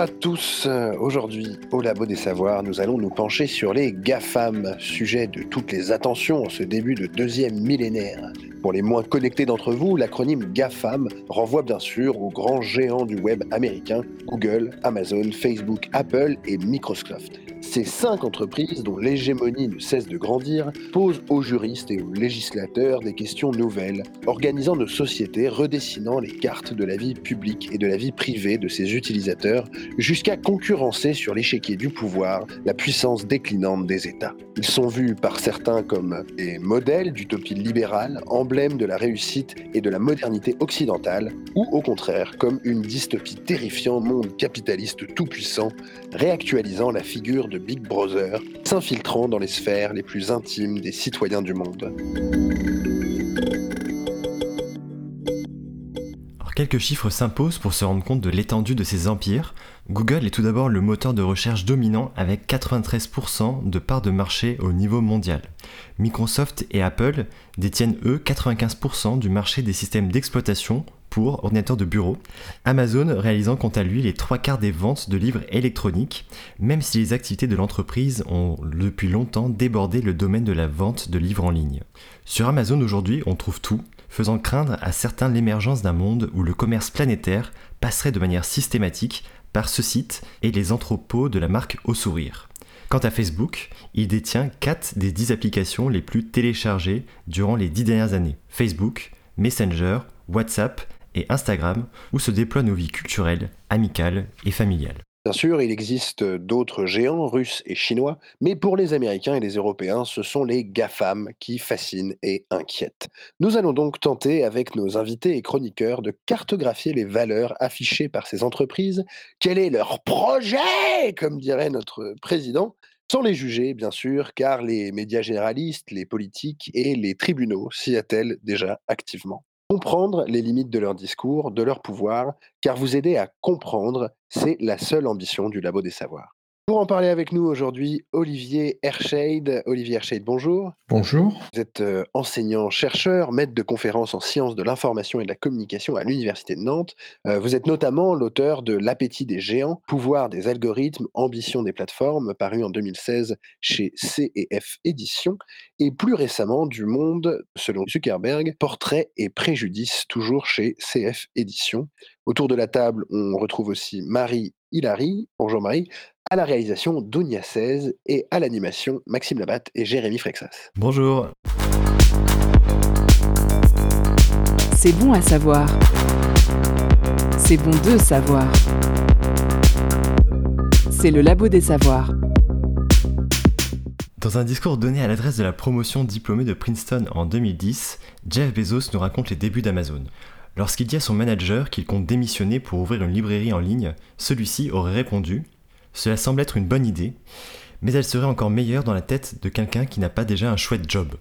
À tous. Aujourd'hui, au Labo des Savoirs, nous allons nous pencher sur les GAFAM, sujet de toutes les attentions en ce début de deuxième millénaire. Pour les moins connectés d'entre vous, l'acronyme GAFAM renvoie bien sûr aux grands géants du web américains Google, Amazon, Facebook, Apple et Microsoft. Ces cinq entreprises, dont l'hégémonie ne cesse de grandir, posent aux juristes et aux législateurs des questions nouvelles, organisant nos sociétés, redessinant les cartes de la vie publique et de la vie privée de ses utilisateurs, jusqu'à concurrencer sur l'échiquier du pouvoir la puissance déclinante des États. Ils sont vus par certains comme des modèles d'utopie libérale, emblèmes de la réussite et de la modernité occidentale, ou au contraire comme une dystopie terrifiant monde capitaliste tout-puissant, réactualisant la figure de Big Brother, s'infiltrant dans les sphères les plus intimes des citoyens du monde. Quelques chiffres s'imposent pour se rendre compte de l'étendue de ces empires. Google est tout d'abord le moteur de recherche dominant avec 93% de parts de marché au niveau mondial. Microsoft et Apple détiennent eux 95% du marché des systèmes d'exploitation pour ordinateurs de bureau, Amazon réalisant quant à lui les trois quarts des ventes de livres électroniques, même si les activités de l'entreprise ont depuis longtemps débordé le domaine de la vente de livres en ligne. Sur Amazon aujourd'hui, on trouve tout, faisant craindre à certains l'émergence d'un monde où le commerce planétaire passerait de manière systématique par ce site et les entrepôts de la marque au sourire. Quant à Facebook, il détient 4 des 10 applications les plus téléchargées durant les 10 dernières années. Facebook, Messenger, WhatsApp et Instagram, où se déploient nos vies culturelles, amicales et familiales. Bien sûr, il existe d'autres géants russes et chinois, mais pour les Américains et les Européens, ce sont les GAFAM qui fascinent et inquiètent. Nous allons donc tenter, avec nos invités et chroniqueurs, de cartographier les valeurs affichées par ces entreprises. Quel est leur projet, comme dirait notre président sans les juger, bien sûr, car les médias généralistes, les politiques et les tribunaux s'y attellent déjà activement. Comprendre les limites de leur discours, de leur pouvoir, car vous aider à comprendre, c'est la seule ambition du Labo des Savoirs. Pour en parler avec nous aujourd'hui, Olivier Hershade. Olivier Hershade, bonjour. Bonjour. Vous êtes euh, enseignant-chercheur, maître de conférences en sciences de l'information et de la communication à l'Université de Nantes. Euh, vous êtes notamment l'auteur de L'appétit des géants, pouvoir des algorithmes, ambition des plateformes, paru en 2016 chez CF Éditions, et plus récemment du Monde, selon Zuckerberg, portrait et préjudice, toujours chez CF Éditions. Autour de la table, on retrouve aussi Marie Hilary. Bonjour Marie à la réalisation Dounia 16 et à l'animation Maxime Labatte et Jérémy Frexas. Bonjour. C'est bon à savoir. C'est bon de savoir. C'est le labo des savoirs. Dans un discours donné à l'adresse de la promotion diplômée de Princeton en 2010, Jeff Bezos nous raconte les débuts d'Amazon. Lorsqu'il dit à son manager qu'il compte démissionner pour ouvrir une librairie en ligne, celui-ci aurait répondu cela semble être une bonne idée, mais elle serait encore meilleure dans la tête de quelqu'un qui n'a pas déjà un chouette job.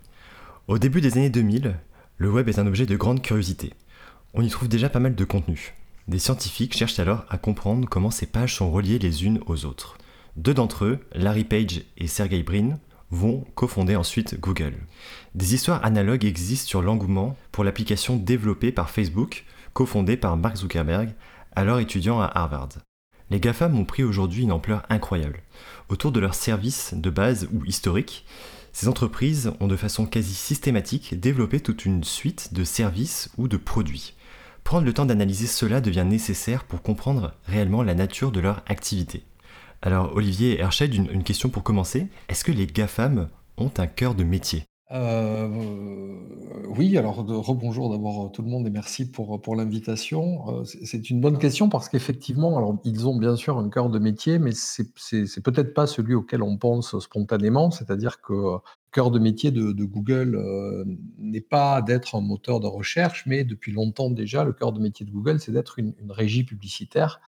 Au début des années 2000, le web est un objet de grande curiosité. On y trouve déjà pas mal de contenu. Des scientifiques cherchent alors à comprendre comment ces pages sont reliées les unes aux autres. Deux d'entre eux, Larry Page et Sergey Brin, vont cofonder ensuite Google. Des histoires analogues existent sur l'engouement pour l'application développée par Facebook, cofondée par Mark Zuckerberg, alors étudiant à Harvard. Les GAFAM ont pris aujourd'hui une ampleur incroyable. Autour de leurs services de base ou historiques, ces entreprises ont de façon quasi systématique développé toute une suite de services ou de produits. Prendre le temps d'analyser cela devient nécessaire pour comprendre réellement la nature de leur activité. Alors Olivier Herchet, une, une question pour commencer. Est-ce que les GAFAM ont un cœur de métier? Euh, oui, alors de rebonjour d'abord euh, tout le monde et merci pour, pour l'invitation. Euh, c'est une bonne question parce qu'effectivement, alors ils ont bien sûr un cœur de métier, mais c'est c'est peut-être pas celui auquel on pense spontanément. C'est-à-dire que le cœur de métier de, de Google n'est pas d'être un moteur de recherche, mais depuis longtemps déjà, le cœur de métier de Google, c'est d'être une, une régie publicitaire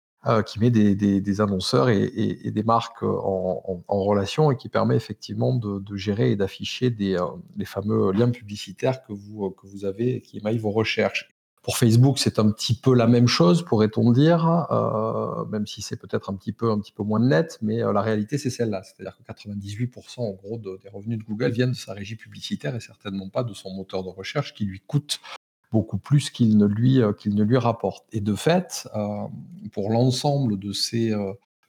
qui met des, annonceurs et, des marques en, relation et qui permet effectivement de, gérer et d'afficher des, les fameux liens publicitaires que vous, avez et qui émaillent vos recherches. Pour Facebook, c'est un petit peu la même chose, pourrait-on dire, euh, même si c'est peut-être un petit peu, moins net, mais euh, la réalité, c'est celle-là. C'est-à-dire que 98% en gros des revenus de Google viennent de sa régie publicitaire et certainement pas de son moteur de recherche qui lui coûte beaucoup plus qu'il ne lui, euh, qu'il ne lui rapporte. Et de fait, pour l'ensemble de ces,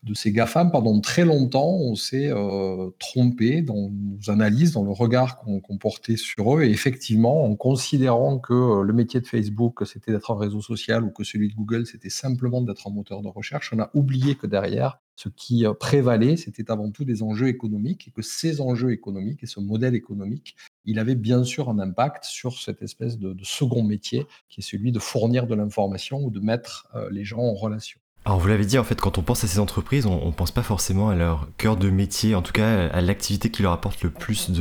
de ces GAFAM, pendant très longtemps, on s'est euh, trompé dans nos analyses, dans le regard qu'on portait sur eux. Et effectivement, en considérant que euh, le métier de Facebook, c'était d'être un réseau social ou que celui de Google, c'était simplement d'être un moteur de recherche, on a oublié que derrière, ce qui euh, prévalait, c'était avant tout des enjeux économiques et que ces enjeux économiques et ce modèle économique, il avait bien sûr un impact sur cette espèce de, second métier qui est celui de fournir de l'information ou de mettre les gens en relation. Alors vous l'avez dit, en fait, quand on pense à ces entreprises, on, ne pense pas forcément à leur cœur de métier, en tout cas à l'activité qui leur apporte le plus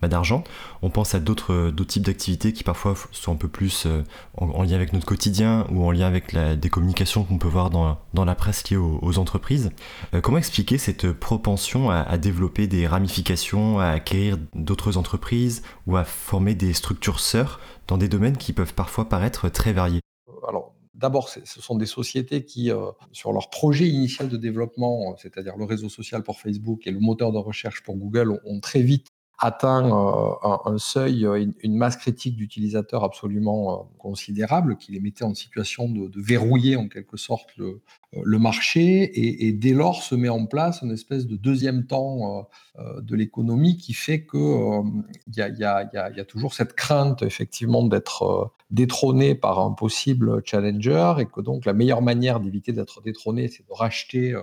bah, d'argent. On pense à d'autres types d'activités qui parfois sont un peu plus euh, en, lien avec notre quotidien ou en lien avec la, des communications qu'on peut voir dans, dans la presse liée aux, entreprises. Euh, comment expliquer cette propension à, à, développer des ramifications, à acquérir d'autres entreprises ou à former des structures sœurs dans des domaines qui peuvent parfois paraître très variés? Alors D'abord, ce sont des sociétés qui, euh, sur leur projet initial de développement, euh, c'est-à-dire le réseau social pour Facebook et le moteur de recherche pour Google, ont très vite atteint euh, un, seuil, une, masse critique d'utilisateurs absolument considérable, qui les mettait en situation de, verrouiller en quelque sorte le, marché. Et, dès lors se met en place une espèce de deuxième temps de l'économie qui fait qu'il y, y, a toujours cette crainte effectivement d'être détrôné par un possible challenger et que donc la meilleure manière d'éviter d'être détrôné, c'est de racheter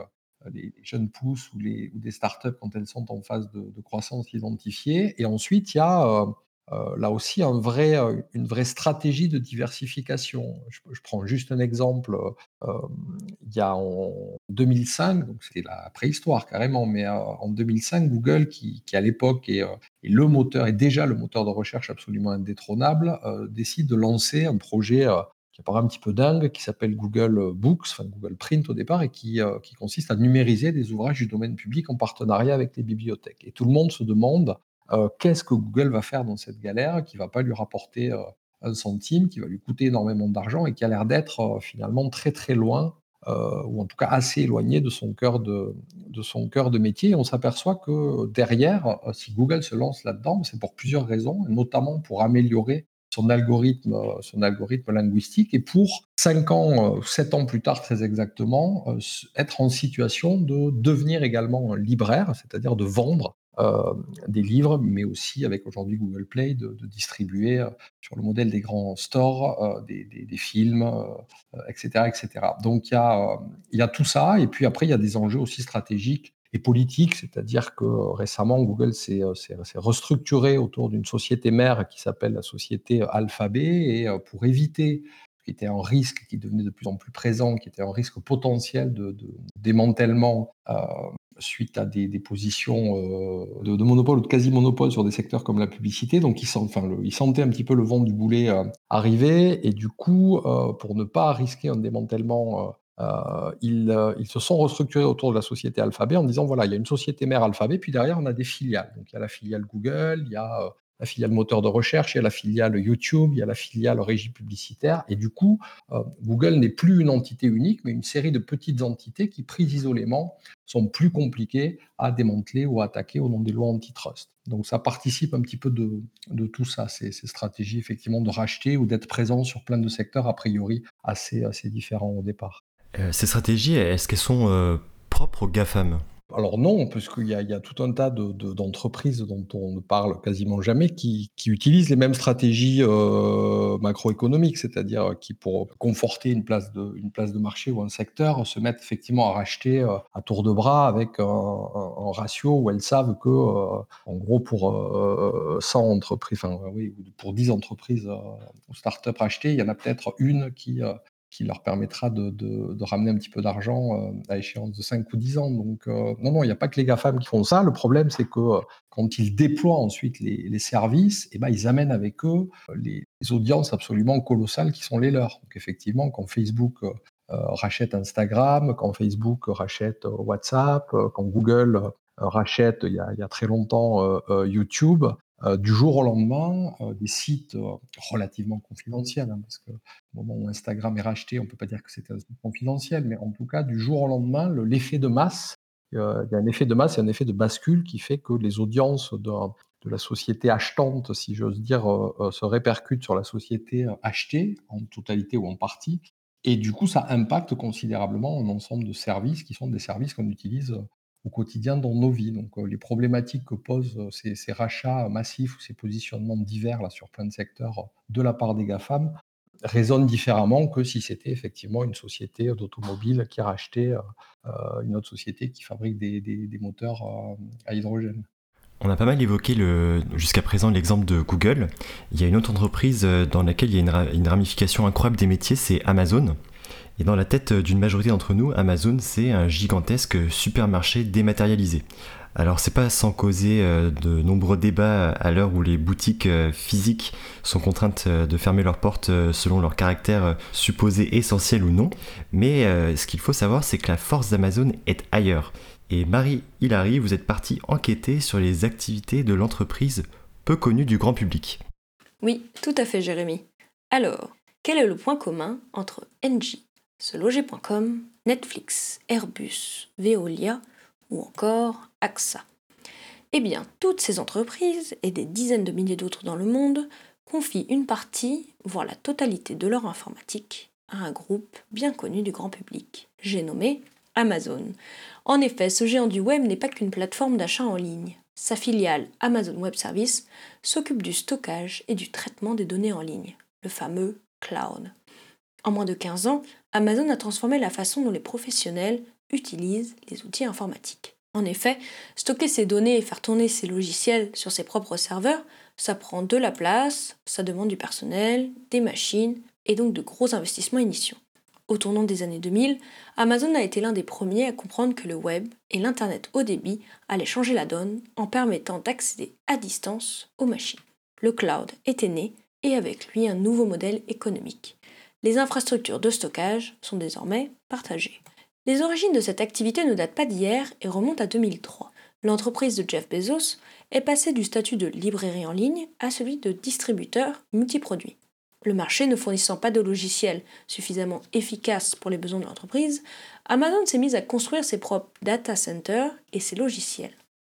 les, jeunes pousses ou, des startups quand elles sont en phase de, croissance identifiée. Et ensuite, il y a euh, euh, là aussi euh, une vraie stratégie de diversification. Je, prends juste un exemple. il y a en 2005, donc c'était la préhistoire carrément, mais en 2005, Google, qui, qui à l'époque est, est, le moteur, est déjà le moteur de recherche absolument indétrônable, décide de lancer un projet qui paraît un petit peu dingue, qui s'appelle Google Books, enfin Google Print au départ, et qui, euh, qui consiste à numériser des ouvrages du domaine public en partenariat avec les bibliothèques. Et tout le monde se demande euh, qu'est-ce que Google va faire dans cette galère, qui ne va pas lui rapporter euh, un centime, qui va lui coûter énormément d'argent et qui a l'air d'être finalement très très loin, ou en tout cas assez éloigné de son cœur de, de, son cœur de métier. Et on s'aperçoit que derrière, si Google se lance là-dedans, c'est pour plusieurs raisons, notamment pour améliorer son algorithme, euh, son algorithme linguistique et pour 5 ans, 7 euh, ans plus tard très exactement, euh, être en situation de devenir également libraire, c'est-à-dire de vendre des livres, mais aussi avec aujourd'hui Google Play, de, distribuer sur le modèle des grands stores des, films, etc., etc. Donc il y, il y a tout ça, et puis après il y a des enjeux aussi stratégiques et politique, c'est-à-dire que euh, récemment, Google euh, s'est restructuré autour d'une société mère qui s'appelle la société Alphabet, et euh, pour éviter qui était un risque qui devenait de plus en plus présent, qui était un risque potentiel de, démantèlement suite à des, positions de, monopole ou de quasi-monopole sur des secteurs comme la publicité. Donc, ils, enfin, ils sentaient un petit peu le vent du boulet arriver. Et du coup, pour ne pas risquer un démantèlement euh, euh, ils, se sont restructurés autour de la société Alphabet en disant voilà, il y a une société mère Alphabet, puis derrière, on a des filiales. Donc, il y a la filiale Google, il y a euh, la filiale moteur de recherche, il y a la filiale YouTube, il y a la filiale régie publicitaire. Et du coup, Google n'est plus une entité unique, mais une série de petites entités qui, prises isolément, sont plus compliquées à démanteler ou à attaquer au nom des lois antitrust. Donc ça participe un petit peu de, tout ça, ces, ces, stratégies effectivement de racheter ou d'être présent sur plein de secteurs a priori assez, assez différents au départ. Euh, ces stratégies, est-ce qu'elles sont euh, propres aux GAFAM? Alors non, parce y, a tout un tas d'entreprises dont on ne parle quasiment jamais qui, utilisent les mêmes stratégies euh, macroéconomiques, c'est-à-dire qui pour conforter une place, de, une place de marché ou un secteur se mettent effectivement à racheter à tour de bras avec un, ratio où elles savent que, en gros, pour 100 entreprises, enfin oui, pour 10 entreprises ou startups rachetées, il y en a peut-être une qui qui leur permettra de, ramener un petit peu d'argent euh, à échéance de 5 ou 10 ans. Donc, euh, non, non, il n'y a pas que les GAFAM qui font ça. Le problème, c'est que euh, quand ils déploient ensuite les, services, eh ben, ils amènent avec eux les, audiences absolument colossales qui sont les leurs. Donc, effectivement, quand Facebook rachète Instagram, quand Facebook rachète WhatsApp, quand Google rachète il y a très longtemps YouTube. Du jour au lendemain, des sites relativement confidentiels, hein, parce que au moment où Instagram est racheté, on ne peut pas dire que c'était confidentiel, mais en tout cas, du jour au lendemain, l'effet de masse, il y a un effet de masse et un effet de bascule qui fait que les audiences de, de la société achetante, si j'ose dire, se répercutent sur la société achetée, en totalité ou en partie. Et du coup, ça impacte considérablement un ensemble de services qui sont des services qu'on utilise au quotidien dans nos vies. Donc, les problématiques que posent ces, ces, rachats massifs ou ces positionnements divers là, sur plein de secteurs de la part des GAFAM résonnent différemment que si c'était effectivement une société d'automobile qui rachetait euh, une autre société qui fabrique des, des, des moteurs à hydrogène. On a pas mal évoqué jusqu'à présent l'exemple de Google. Il y a une autre entreprise dans laquelle il y a une ramification incroyable des métiers, c'est Amazon. Et dans la tête d'une majorité d'entre nous, Amazon, c'est un gigantesque supermarché dématérialisé. Alors c'est pas sans causer euh, de nombreux débats à l'heure où les boutiques euh, physiques sont contraintes euh, de fermer leurs portes selon leur caractère supposé essentiel ou non, mais ce qu'il faut savoir c'est que la force d'Amazon est ailleurs. Et Marie Hilary, vous êtes partie enquêter sur les activités de l'entreprise peu connue du grand public. Oui, tout à fait Jérémy. Alors, quel est le point commun entre Engie, seloger.com, Netflix, Airbus, Veolia ou encore AXA Eh bien, toutes ces entreprises, et des dizaines de milliers d'autres dans le monde, confient une partie, voire la totalité de leur informatique, à un groupe bien connu du grand public. J'ai nommé Amazon. En effet, ce géant du web n'est pas qu'une plateforme d'achat en ligne. Sa filiale Amazon Web Service s'occupe du stockage et du traitement des données en ligne, le fameux cloud. En moins de 15 ans, Amazon a transformé la façon dont les professionnels utilisent les outils informatiques. En effet, stocker ses données et faire tourner ses logiciels sur ses propres serveurs, ça prend de la place, ça demande du personnel, des machines et donc de gros investissements initiaux. Au tournant des années 2000, Amazon a été l'un des premiers à comprendre que le web et l'Internet haut débit allaient changer la donne en permettant d'accéder à distance aux machines. Le cloud était né et avec lui un nouveau modèle économique. Les infrastructures de stockage sont désormais partagées. Les origines de cette activité ne datent pas d'hier et remontent à 2003. L'entreprise de Jeff Bezos est passée du statut de librairie en ligne à celui de distributeur multiproduit. Le marché ne fournissant pas de logiciels suffisamment efficaces pour les besoins de l'entreprise, Amazon s'est mise à construire ses propres data centers et ses logiciels.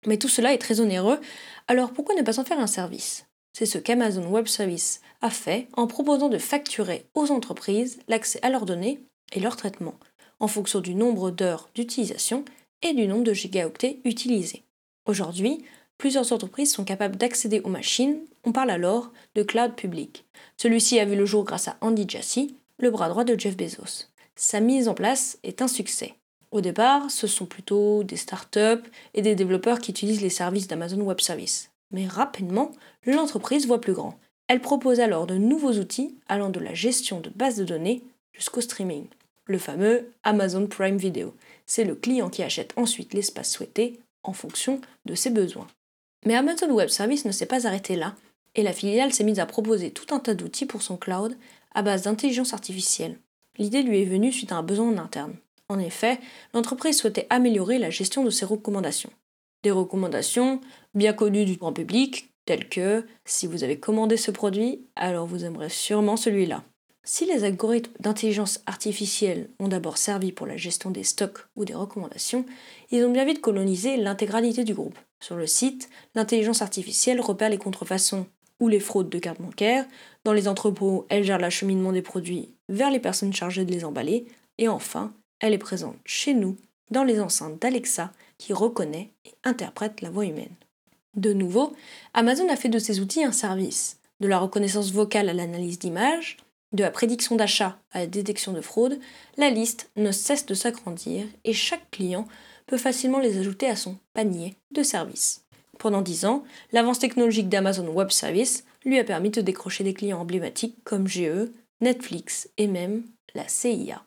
Mais tout cela est très onéreux, alors pourquoi ne pas en faire un service? C'est ce qu'Amazon Web Service a fait en proposant de facturer aux entreprises l'accès à leurs données et leur traitement en fonction du nombre d'heures d'utilisation et du nombre de gigaoctets utilisés. Aujourd'hui, plusieurs entreprises sont capables d'accéder aux machines, on parle alors de cloud public. Celui-ci a vu le jour grâce à Andy Jassy, le bras droit de Jeff Bezos. Sa mise en place est un succès. Au départ, ce sont plutôt des startups et des développeurs qui utilisent les services d'Amazon Web Services. Mais rapidement, l'entreprise voit plus grand. Elle propose alors de nouveaux outils allant de la gestion de bases de données jusqu'au streaming le fameux Amazon Prime Video. C'est le client qui achète ensuite l'espace souhaité en fonction de ses besoins. Mais Amazon Web Service ne s'est pas arrêté là, et la filiale s'est mise à proposer tout un tas d'outils pour son cloud à base d'intelligence artificielle. L'idée lui est venue suite à un besoin en interne. En effet, l'entreprise souhaitait améliorer la gestion de ses recommandations. Des recommandations bien connues du grand public, telles que si vous avez commandé ce produit, alors vous aimerez sûrement celui-là. Si les algorithmes d'intelligence artificielle ont d'abord servi pour la gestion des stocks ou des recommandations, ils ont bien vite colonisé l'intégralité du groupe. Sur le site, l'intelligence artificielle repère les contrefaçons ou les fraudes de cartes bancaires. Dans les entrepôts, elle gère l'acheminement des produits vers les personnes chargées de les emballer. Et enfin, elle est présente chez nous, dans les enceintes d'Alexa, qui reconnaît et interprète la voix humaine. De nouveau, Amazon a fait de ses outils un service, de la reconnaissance vocale à l'analyse d'images, de la prédiction d'achat à la détection de fraude, la liste ne cesse de s'agrandir et chaque client peut facilement les ajouter à son panier de services. Pendant 10 ans, l'avance technologique d'Amazon Web Service lui a permis de décrocher des clients emblématiques comme GE, Netflix et même la CIA.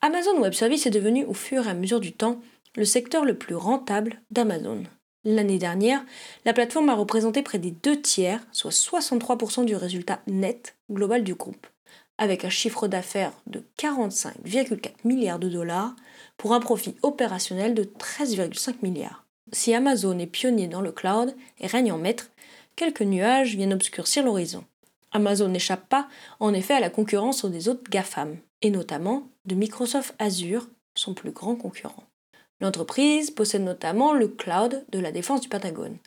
Amazon Web Service est devenu au fur et à mesure du temps le secteur le plus rentable d'Amazon. L'année dernière, la plateforme a représenté près des deux tiers, soit 63% du résultat net global du groupe. avec un chiffre d'affaires de 45,4 milliards de dollars pour un profit opérationnel de 13,5 milliards. Si Amazon est pionnier dans le cloud et règne en maître, quelques nuages viennent obscurcir l'horizon. Amazon n'échappe pas en effet à la concurrence des autres GAFAM, et notamment de Microsoft Azure, son plus grand concurrent. L'entreprise possède notamment le cloud de la défense du Pentagone.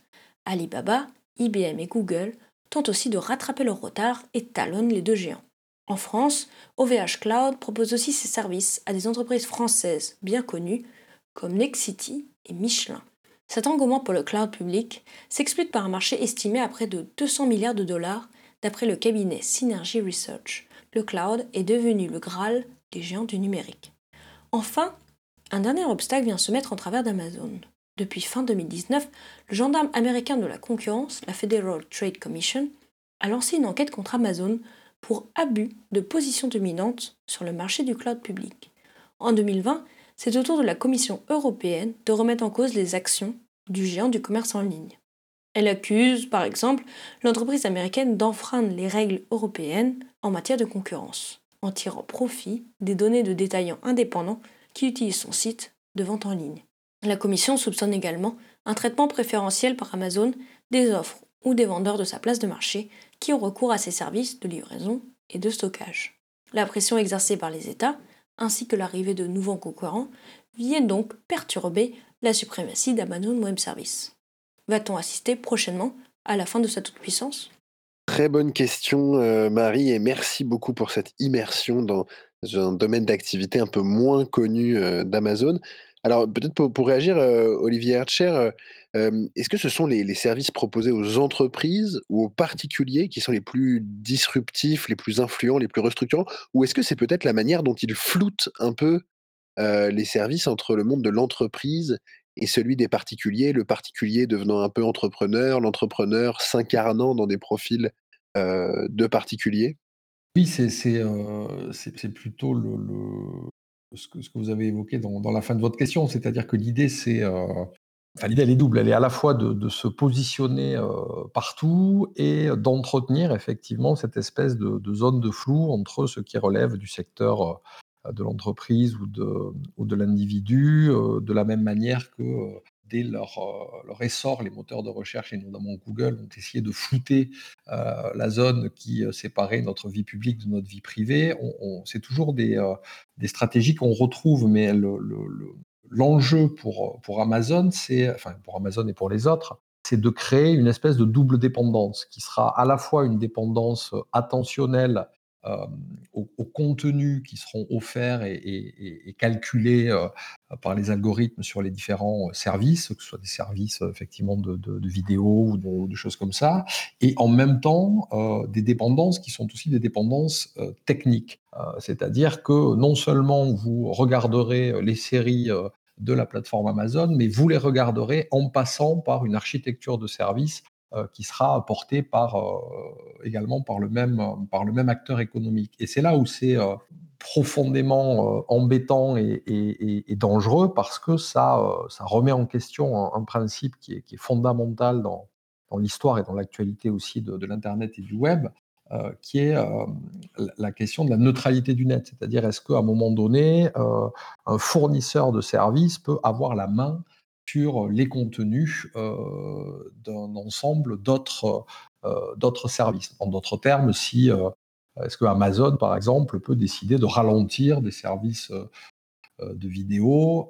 Alibaba, IBM et Google tentent aussi de rattraper leur retard et talonnent les deux géants. En France, OVH Cloud propose aussi ses services à des entreprises françaises bien connues comme Nexity et Michelin. Cet engouement pour le cloud public s'explique par un marché estimé à près de 200 milliards de dollars d'après le cabinet Synergy Research. Le cloud est devenu le Graal des géants du numérique. Enfin, un dernier obstacle vient se mettre en travers d'Amazon. Depuis fin 2019, le gendarme américain de la concurrence, la Federal Trade Commission, a lancé une enquête contre Amazon pour abus de position dominante sur le marché du cloud public. En 2020, c'est au tour de la Commission européenne de remettre en cause les actions du géant du commerce en ligne. Elle accuse, par exemple, l'entreprise américaine d'enfreindre les règles européennes en matière de concurrence, en tirant profit des données de détaillants indépendants qui utilisent son site de vente en ligne. La Commission soupçonne également un traitement préférentiel par Amazon des offres ou des vendeurs de sa place de marché qui ont recours à ses services de livraison et de stockage. La pression exercée par les États, ainsi que l'arrivée de nouveaux concurrents, viennent donc perturber la suprématie d'Amazon Web Services. Va-t-on assister prochainement à la fin de sa toute-puissance? Très bonne question, euh, Marie, et merci beaucoup pour cette immersion dans un domaine d'activité un peu moins connu euh, d'Amazon. Alors, peut-être pour, réagir, euh, Olivier Hercher, est-ce que ce sont les, services proposés aux entreprises ou aux particuliers qui sont les plus disruptifs, les plus influents, les plus restructurants? Ou est-ce que c'est peut-être la manière dont ils floutent un peu les services entre le monde de l'entreprise et celui des particuliers, le particulier devenant un peu entrepreneur, l'entrepreneur s'incarnant dans des profils de particuliers? Oui, c'est plutôt le, ce, que, vous avez évoqué dans, la fin de votre question, c'est-à-dire que l'idée, c'est l'idée, elle est double. Elle est à la fois de, se positionner partout et d'entretenir effectivement cette espèce de, zone de flou entre ce qui relève du secteur de l'entreprise ou de, ou de l'individu, de la même manière que dès leur, leur, essor, les moteurs de recherche, et notamment Google, ont essayé de flouter la zone qui séparait notre vie publique de notre vie privée. c'est toujours des, des stratégies qu'on retrouve, mais le, l'enjeu pour, pour Amazon, c'est, enfin pour Amazon et pour les autres, c'est de créer une espèce de double dépendance qui sera à la fois une dépendance attentionnelle euh, aux, contenus qui seront offerts et, calculés euh, par les algorithmes sur les différents services, que ce soit des services effectivement de, de, vidéo ou de, choses comme ça, et en même temps euh, des dépendances qui sont aussi des dépendances techniques. C'est-à-dire que non seulement vous regarderez les séries de la plateforme Amazon, mais vous les regarderez en passant par une architecture de service euh, qui sera apporté par, euh, également par le, même, par le même acteur économique. Et c'est là où c'est euh, profondément embêtant et, dangereux parce que ça, ça remet en question un, principe qui est, fondamental dans, dans l'histoire et dans l'actualité aussi de l'Internet et du web, qui est la question de la neutralité du net. C'est-à-dire, est-ce qu'à un moment donné, un fournisseur de services peut avoir la main sur les contenus d'un ensemble d'autres d'autres services. En d'autres termes, si est-ce que Amazon, par exemple, peut décider de ralentir des services de vidéo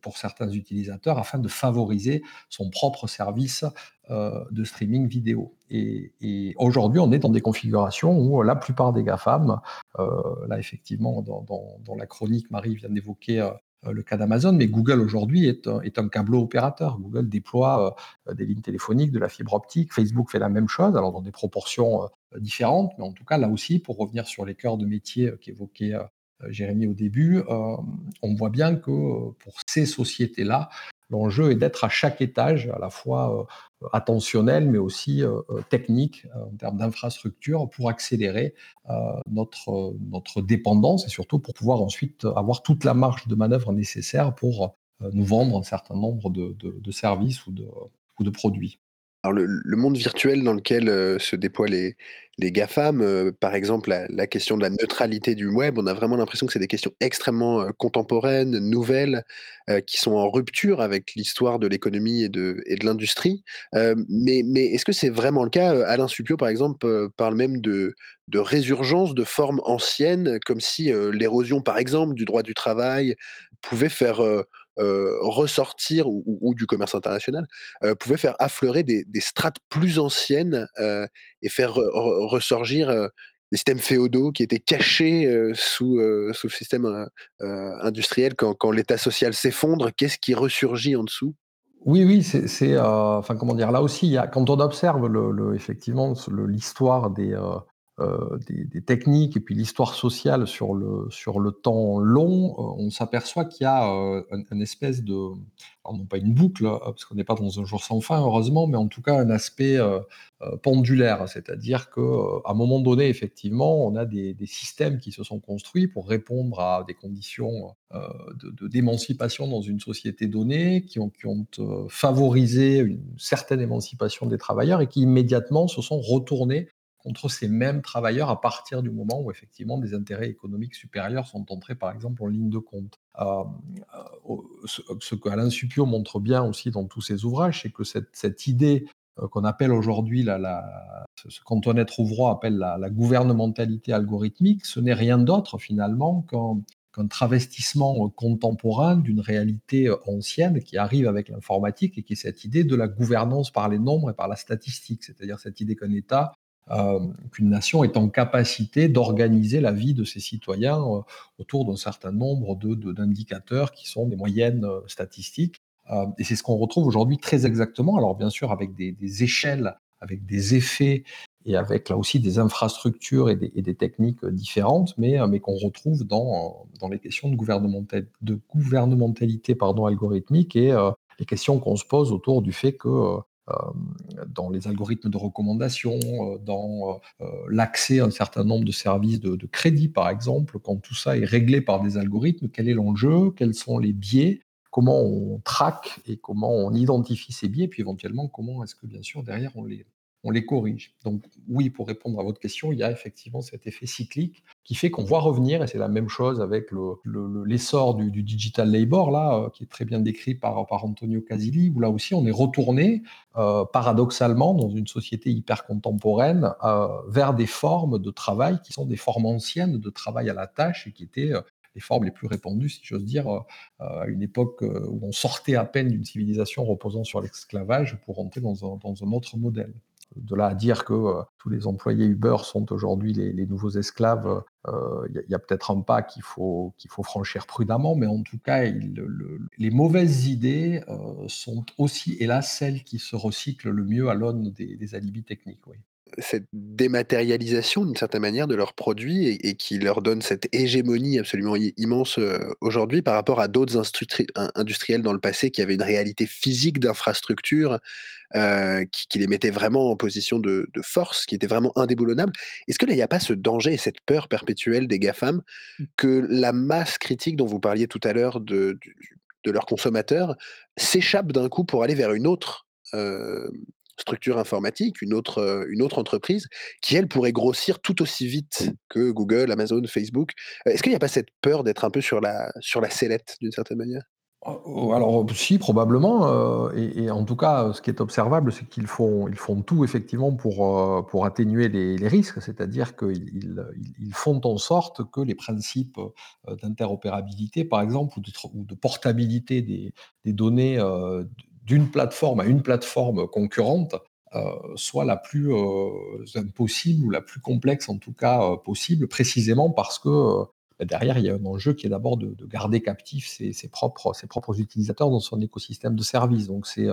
pour certains utilisateurs afin de favoriser son propre service de streaming vidéo? Et, aujourd'hui, on est dans des configurations où la plupart des GAFAM, là effectivement, dans, dans, la chronique, Marie vient d'évoquer euh, le cas d'Amazon, mais Google aujourd'hui est, est, un câbleau opérateur. Google déploie euh, des lignes téléphoniques, de la fibre optique. Facebook fait la même chose, alors dans des proportions euh, différentes, mais en tout cas là aussi, pour revenir sur les cœurs de métier qu'évoquait Jérémy au début, on voit bien que pour ces sociétés-là, L'enjeu est d'être à chaque étage, à la fois euh, attentionnel, mais aussi euh, euh, technique en termes d'infrastructure, pour accélérer notre, dépendance et surtout pour pouvoir ensuite avoir toute la marge de manœuvre nécessaire pour nous vendre un certain nombre de, services ou de produits. Alors le, monde virtuel dans lequel euh, se déploient les, les GAFAM, euh, par exemple la, question de la neutralité du web, on a vraiment l'impression que c'est des questions extrêmement euh, contemporaines, nouvelles, qui sont en rupture avec l'histoire de l'économie et de, et de l'industrie. mais mais est-ce que c'est vraiment le cas Alain Supio, par exemple, parle même de, de résurgence de formes anciennes, comme si l'érosion, par exemple, du droit du travail pouvait faire euh, ressortir ou, du commerce international euh, pouvait faire affleurer des, strates plus anciennes euh, et faire ressurgir des systèmes féodaux qui étaient cachés sous, sous le système industriel quand, quand l'État social s'effondre. Qu'est-ce qui ressurgit en dessous? Oui, oui, c'est, enfin, comment dire, là aussi, quand on observe effectivement l'histoire des, euh, des, techniques et puis l'histoire sociale sur le, sur le temps long, euh, on s'aperçoit qu'il y a euh, une, espèce de, non pas une boucle, parce qu'on n'est pas dans un jour sans fin, heureusement, mais en tout cas un aspect pendulaire, c'est-à-dire qu'à un moment donné, effectivement, on a des, systèmes qui se sont construits pour répondre à des conditions d'émancipation dans une société donnée, qui ont, qui ont favorisé une certaine émancipation des travailleurs et qui immédiatement se sont retournés contre ces mêmes travailleurs à partir du moment où effectivement des intérêts économiques supérieurs sont entrés par exemple en ligne de compte. Euh, euh, ce, que Alain Supio montre bien aussi dans tous ses ouvrages, c'est que cette, idée euh, qu'on appelle aujourd'hui, la, ce qu'Antoinette Rouvroy appelle la, gouvernementalité algorithmique, ce n'est rien d'autre finalement qu'un travestissement contemporain d'une réalité ancienne qui arrive avec l'informatique et qui est cette idée de la gouvernance par les nombres et par la statistique, c'est-à-dire cette idée qu'un État euh, qu'une nation est en capacité d'organiser la vie de ses citoyens euh, autour d'un certain nombre d'indicateurs de, qui sont des moyennes euh, statistiques. et c'est ce qu'on retrouve aujourd'hui très exactement, alors bien sûr avec des, échelles, avec des effets et avec là aussi des infrastructures et des, techniques différentes, mais, mais qu'on retrouve dans, dans les questions de, de gouvernementalité pardon, algorithmique et les questions qu'on se pose autour du fait que dans les algorithmes de recommandation, euh, dans euh, l'accès à un certain nombre de services de, crédit, par exemple, quand tout ça est réglé par des algorithmes, quel est l'enjeu, quels sont les biais, comment on traque et comment on identifie ces biais, puis éventuellement comment est-ce que bien sûr derrière on les, on les corrige. Donc oui, pour répondre à votre question, il y a effectivement cet effet cyclique qui fait qu'on voit revenir, et c'est la même chose avec l'essor du, digital labor, là, euh, qui est très bien décrit par, Antonio Casilli, où là aussi on est retourné euh, paradoxalement dans une société hyper contemporaine euh, vers des formes de travail qui sont des formes anciennes de travail à la tâche et qui étaient les formes les plus répandues, si j'ose dire, à une époque où on sortait à peine d'une civilisation reposant sur l'esclavage pour entrer dans un autre modèle de là à dire que euh, tous les employés Uber sont aujourd'hui les, nouveaux esclaves, il euh, y a, peut-être un pas qu'il faut, qu'il faut franchir prudemment, mais en tout cas, les mauvaises idées euh, sont aussi, hélas, celles qui se recyclent le mieux à l'aune des, alibis techniques. Cette dématérialisation d'une certaine manière de leurs produits et, qui leur donne cette hégémonie absolument immense euh, aujourd'hui par rapport à d'autres industriels dans le passé qui avaient une réalité physique d'infrastructure euh, qui, les mettait vraiment en position de, force, qui était vraiment indéboulonnable. Est-ce que là, il n'y a pas ce danger et cette peur perpétuelle des GAFAM mmh. que la masse critique dont vous parliez tout à l'heure de, de, leurs consommateurs s'échappe d'un coup pour aller vers une autre euh, structure informatique, une autre, euh, une autre entreprise, qui, elle, pourrait grossir tout aussi vite que Google, Amazon, Facebook. Euh, est-ce qu'il n'y a pas cette peur d'être un peu sur la, sur la sellette, d'une certaine manière? Oh, oh, alors si, probablement. Euh, et, en tout cas, ce qui est observable, c'est qu'ils font, ils font tout effectivement pour, pour atténuer les, risques, c'est-à-dire qu'ils ils, font en sorte que les principes d'interopérabilité, par exemple, ou de, ou de portabilité des, des données d'une plateforme à une plateforme concurrente euh, soit la plus euh, impossible ou la plus complexe en tout cas euh, possible, précisément parce que bah, derrière, il y a un enjeu qui est d'abord de, garder captifs ses, propres, ses propres utilisateurs dans son écosystème de services. Donc c'est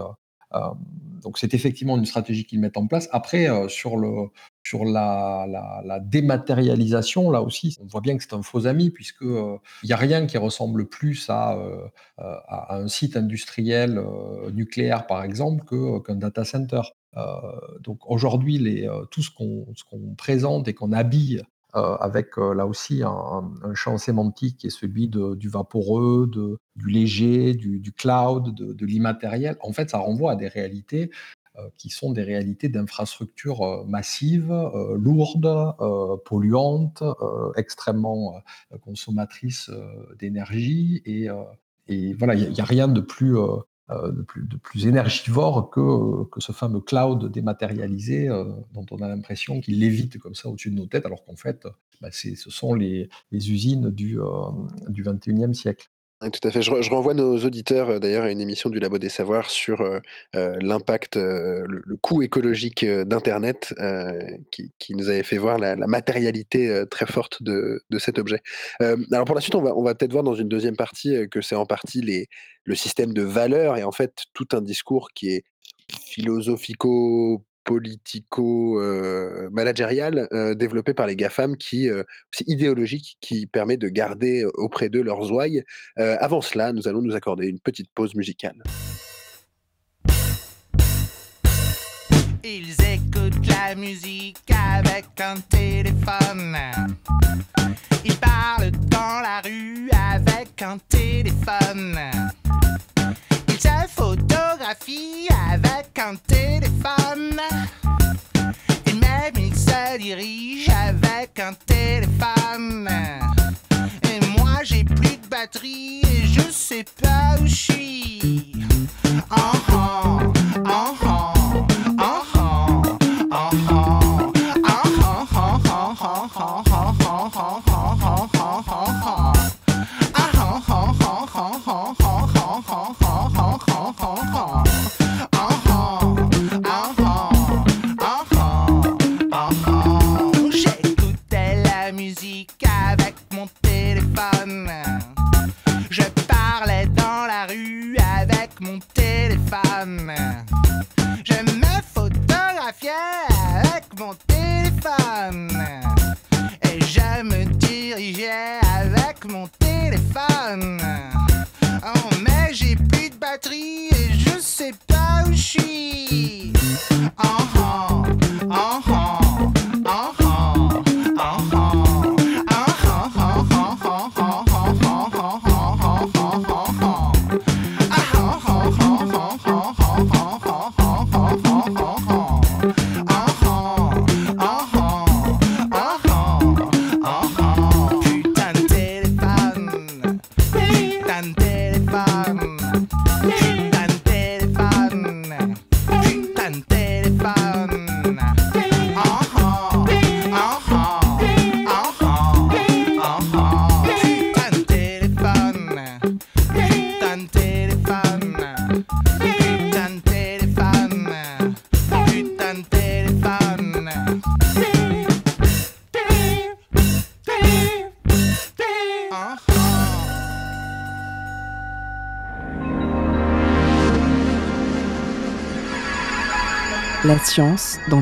donc c'est effectivement une stratégie qu'ils mettent en place. Après, sur le, sur la, la, dématérialisation, là aussi, on voit bien que c'est un faux ami, puisque il n'y a rien qui ressemble plus à, à un site industriel nucléaire, par exemple, qu'un data center. donc aujourd'hui, tout ce qu'on qu'on présente et qu'on habille avec là aussi un, champ sémantique qui est celui du vaporeux, du léger, du, cloud, de, l'immatériel. En fait, ça renvoie à des réalités qui sont des réalités d'infrastructures massives, lourdes, polluantes, extrêmement consommatrices d'énergie. Et, voilà, il n'y a, rien de plus euh, de plus, de plus, énergivore que, ce fameux cloud dématérialisé euh, dont on a l'impression qu'il lévite comme ça au-dessus de nos têtes, alors qu'en fait, bah, ce sont les, les usines du, euh, du 21e siècle. Tout à fait. Je, renvoie nos auditeurs d'ailleurs à une émission du Labo des Savoirs sur l'impact, le, coût écologique d'Internet, qui, qui, nous avait fait voir la, matérialité très forte de, de, cet objet. alors pour la suite, on va, on va peut-être voir dans une deuxième partie que c'est en partie les, le système de valeurs et en fait tout un discours qui est philosophico politico-managérial développé par les GAFAM, qui c'est idéologique, qui permet de garder auprès d'eux leurs ouailles. avant cela, nous allons nous accorder une petite pause musicale. Ils écoutent la musique avec un téléphone. Ils parlent dans la rue avec un téléphone. Ils se photographient avec un téléphone. Et même ils se dirigent avec un téléphone. Et moi j'ai plus de batterie et je sais pas où je suis. Oh, oh, oh, oh. La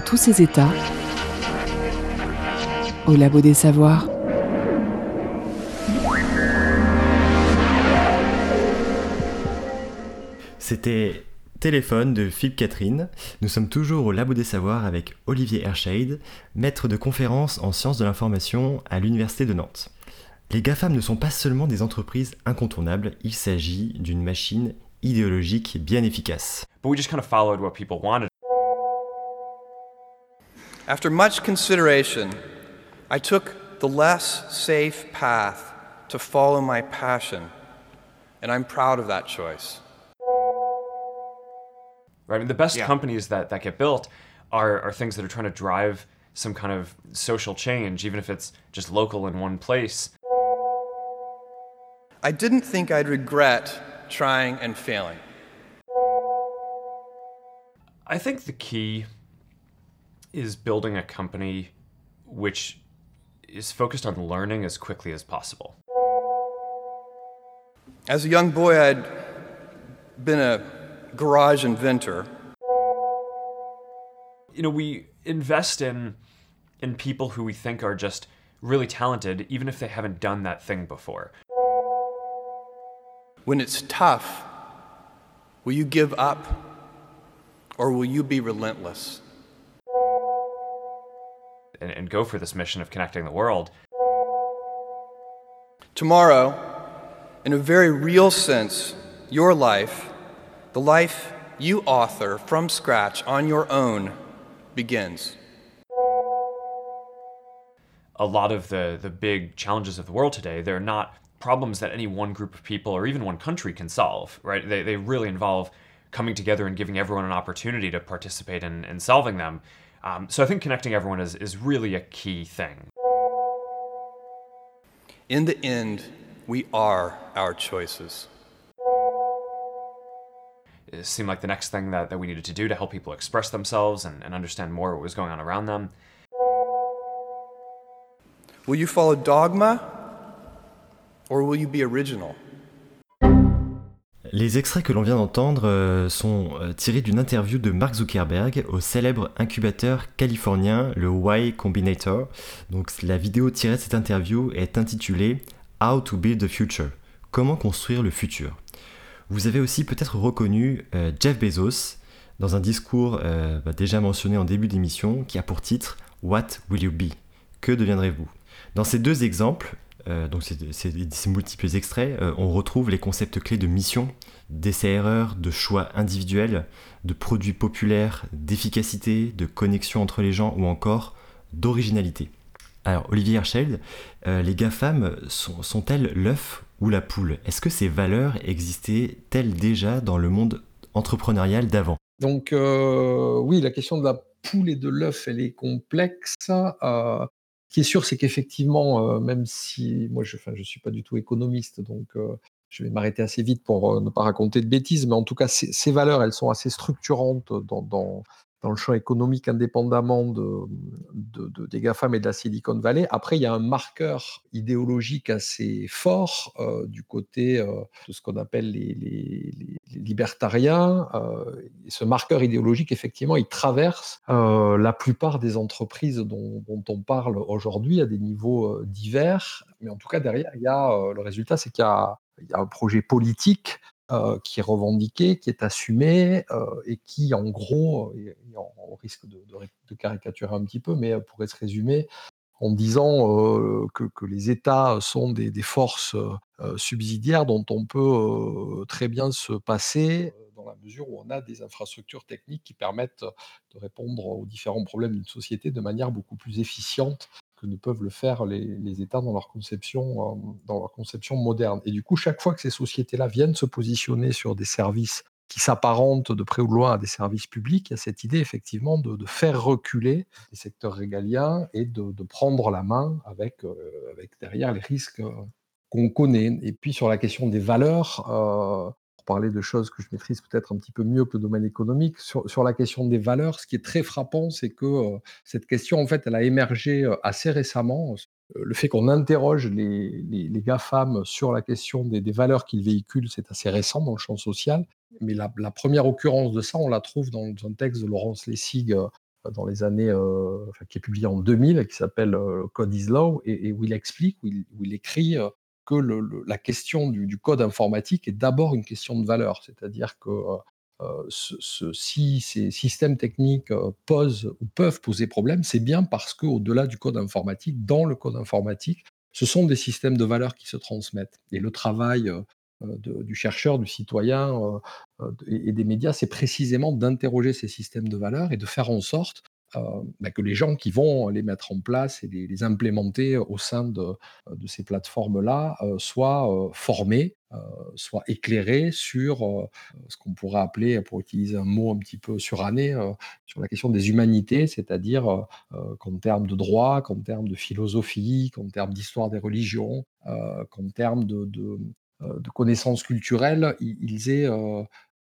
tous ses états au Labo des Savoirs. C'était Téléphone de Philippe Catherine. Nous sommes toujours au Labo des Savoirs avec Olivier Hershade, maître de conférence en sciences de l'information à l'Université de Nantes. Les GAFAM ne sont pas seulement des entreprises incontournables, il s'agit d'une machine idéologique bien efficace. After much consideration, I took the less safe path to follow my passion, and I'm proud of that choice. Right, I mean, the best yeah. companies that, that get built are, are things that are trying to drive some kind of social change, even if it's just local in one place. I didn't think I'd regret trying and failing. I think the key is building a company which is focused on learning as quickly as possible. As a young boy, I'd been a garage inventor. You know, we invest in in people who we think are just really talented even if they haven't done that thing before. When it's tough, will you give up or will you be relentless? And, and go for this mission of connecting the world. Tomorrow, in a very real sense, your life, the life you author from scratch on your own begins. A lot of the, the big challenges of the world today, they're not problems that any one group of people or even one country can solve, right? They, they really involve coming together and giving everyone an opportunity to participate in, in solving them. Um, so I think connecting everyone is, is really a key thing. In the end, we are our choices. It seemed like the next thing that, that we needed to do to help people express themselves and, and understand more what was going on around them. Will you follow dogma or will you be original? Les extraits que l'on vient d'entendre euh, sont euh, tirés d'une interview de Mark Zuckerberg au célèbre incubateur californien, le Y Combinator. Donc la vidéo tirée de cette interview est intitulée How to Build the Future. Comment construire le futur? Vous avez aussi peut-être reconnu euh, Jeff Bezos dans un discours bah, déjà mentionné en début d'émission qui a pour titre What will you be? Que deviendrez-vous? Dans ces deux exemples, euh, donc ces, multiples extraits, euh, on retrouve les concepts clés de mission, d'essais-erreurs, de choix individuels, de produits populaires, d'efficacité, de connexion entre les gens ou encore d'originalité. Alors Olivier Herschel, euh, les GAFAM sont, sont-elles l'œuf ou la poule? Est-ce que ces valeurs existaient-elles déjà dans le monde entrepreneurial d'avant? Donc oui, la question de la poule et de l'œuf, elle est complexe. Qui est sûr, c'est qu'effectivement, euh, même si moi, je ne suis pas du tout économiste, donc euh, je vais m'arrêter assez vite pour euh, ne pas raconter de bêtises, mais en tout cas, ces, valeurs, elles sont assez structurantes dans le champ économique indépendamment de, de, des GAFAM et de la Silicon Valley. Après, il y a un marqueur idéologique assez fort euh, du côté euh, de ce qu'on appelle les, libertariens. Euh, et ce marqueur idéologique, effectivement, il traverse la plupart des entreprises dont, on parle aujourd'hui à des niveaux divers. Mais en tout cas, derrière, il y a, le résultat, c'est qu'il y a un projet politique euh, qui est revendiqué, qui est assumé euh, et qui, en gros, on risque de, caricaturer un petit peu, mais pourrait se résumer en disant euh, que, les États sont des, forces subsidiaires dont on peut très bien se passer dans la mesure où on a des infrastructures techniques qui permettent de répondre aux différents problèmes d'une société de manière beaucoup plus efficiente que ne peuvent le faire les, États dans leur, conception, euh, dans leur conception moderne. Et du coup, chaque fois que ces sociétés-là viennent se positionner sur des services qui s'apparentent de près ou de loin à des services publics, il y a cette idée effectivement de, faire reculer les secteurs régaliens et de, prendre la main avec, euh, avec derrière les risques euh, qu'on connaît. Et puis sur la question des valeurs, parler de choses que je maîtrise peut-être un petit peu mieux que le domaine économique. Sur, la question des valeurs, ce qui est très frappant, c'est que euh, cette question, en fait, elle a émergé euh, assez récemment. Euh, le fait qu'on interroge les, les, GAFAM sur la question des, valeurs qu'ils véhiculent, c'est assez récent dans le champ social. Mais la, première occurrence de ça, on la trouve dans un texte de Laurence Lessig dans les années, qui est publié en 2000, qui s'appelle Code is Law, et, où il explique, où il écrit que la question du, code informatique est d'abord une question de valeur. C'est-à-dire que euh, euh, si ces systèmes techniques euh, posent ou peuvent poser problème, c'est bien parce qu'au-delà du code informatique, dans le code informatique, ce sont des systèmes de valeurs qui se transmettent. Et le travail du chercheur, du citoyen et, des médias, c'est précisément d'interroger ces systèmes de valeurs et de faire en sorte bah, que les gens qui vont les mettre en place et les, implémenter au sein de, ces plateformes-là euh, soient euh, formés, soient éclairés sur ce qu'on pourrait appeler, pour utiliser un mot un petit peu suranné, sur la question des humanités, c'est-à-dire qu'en termes de droit, qu'en termes de philosophie, qu'en termes d'histoire des religions, qu'en termes de, connaissances culturelles, ils aient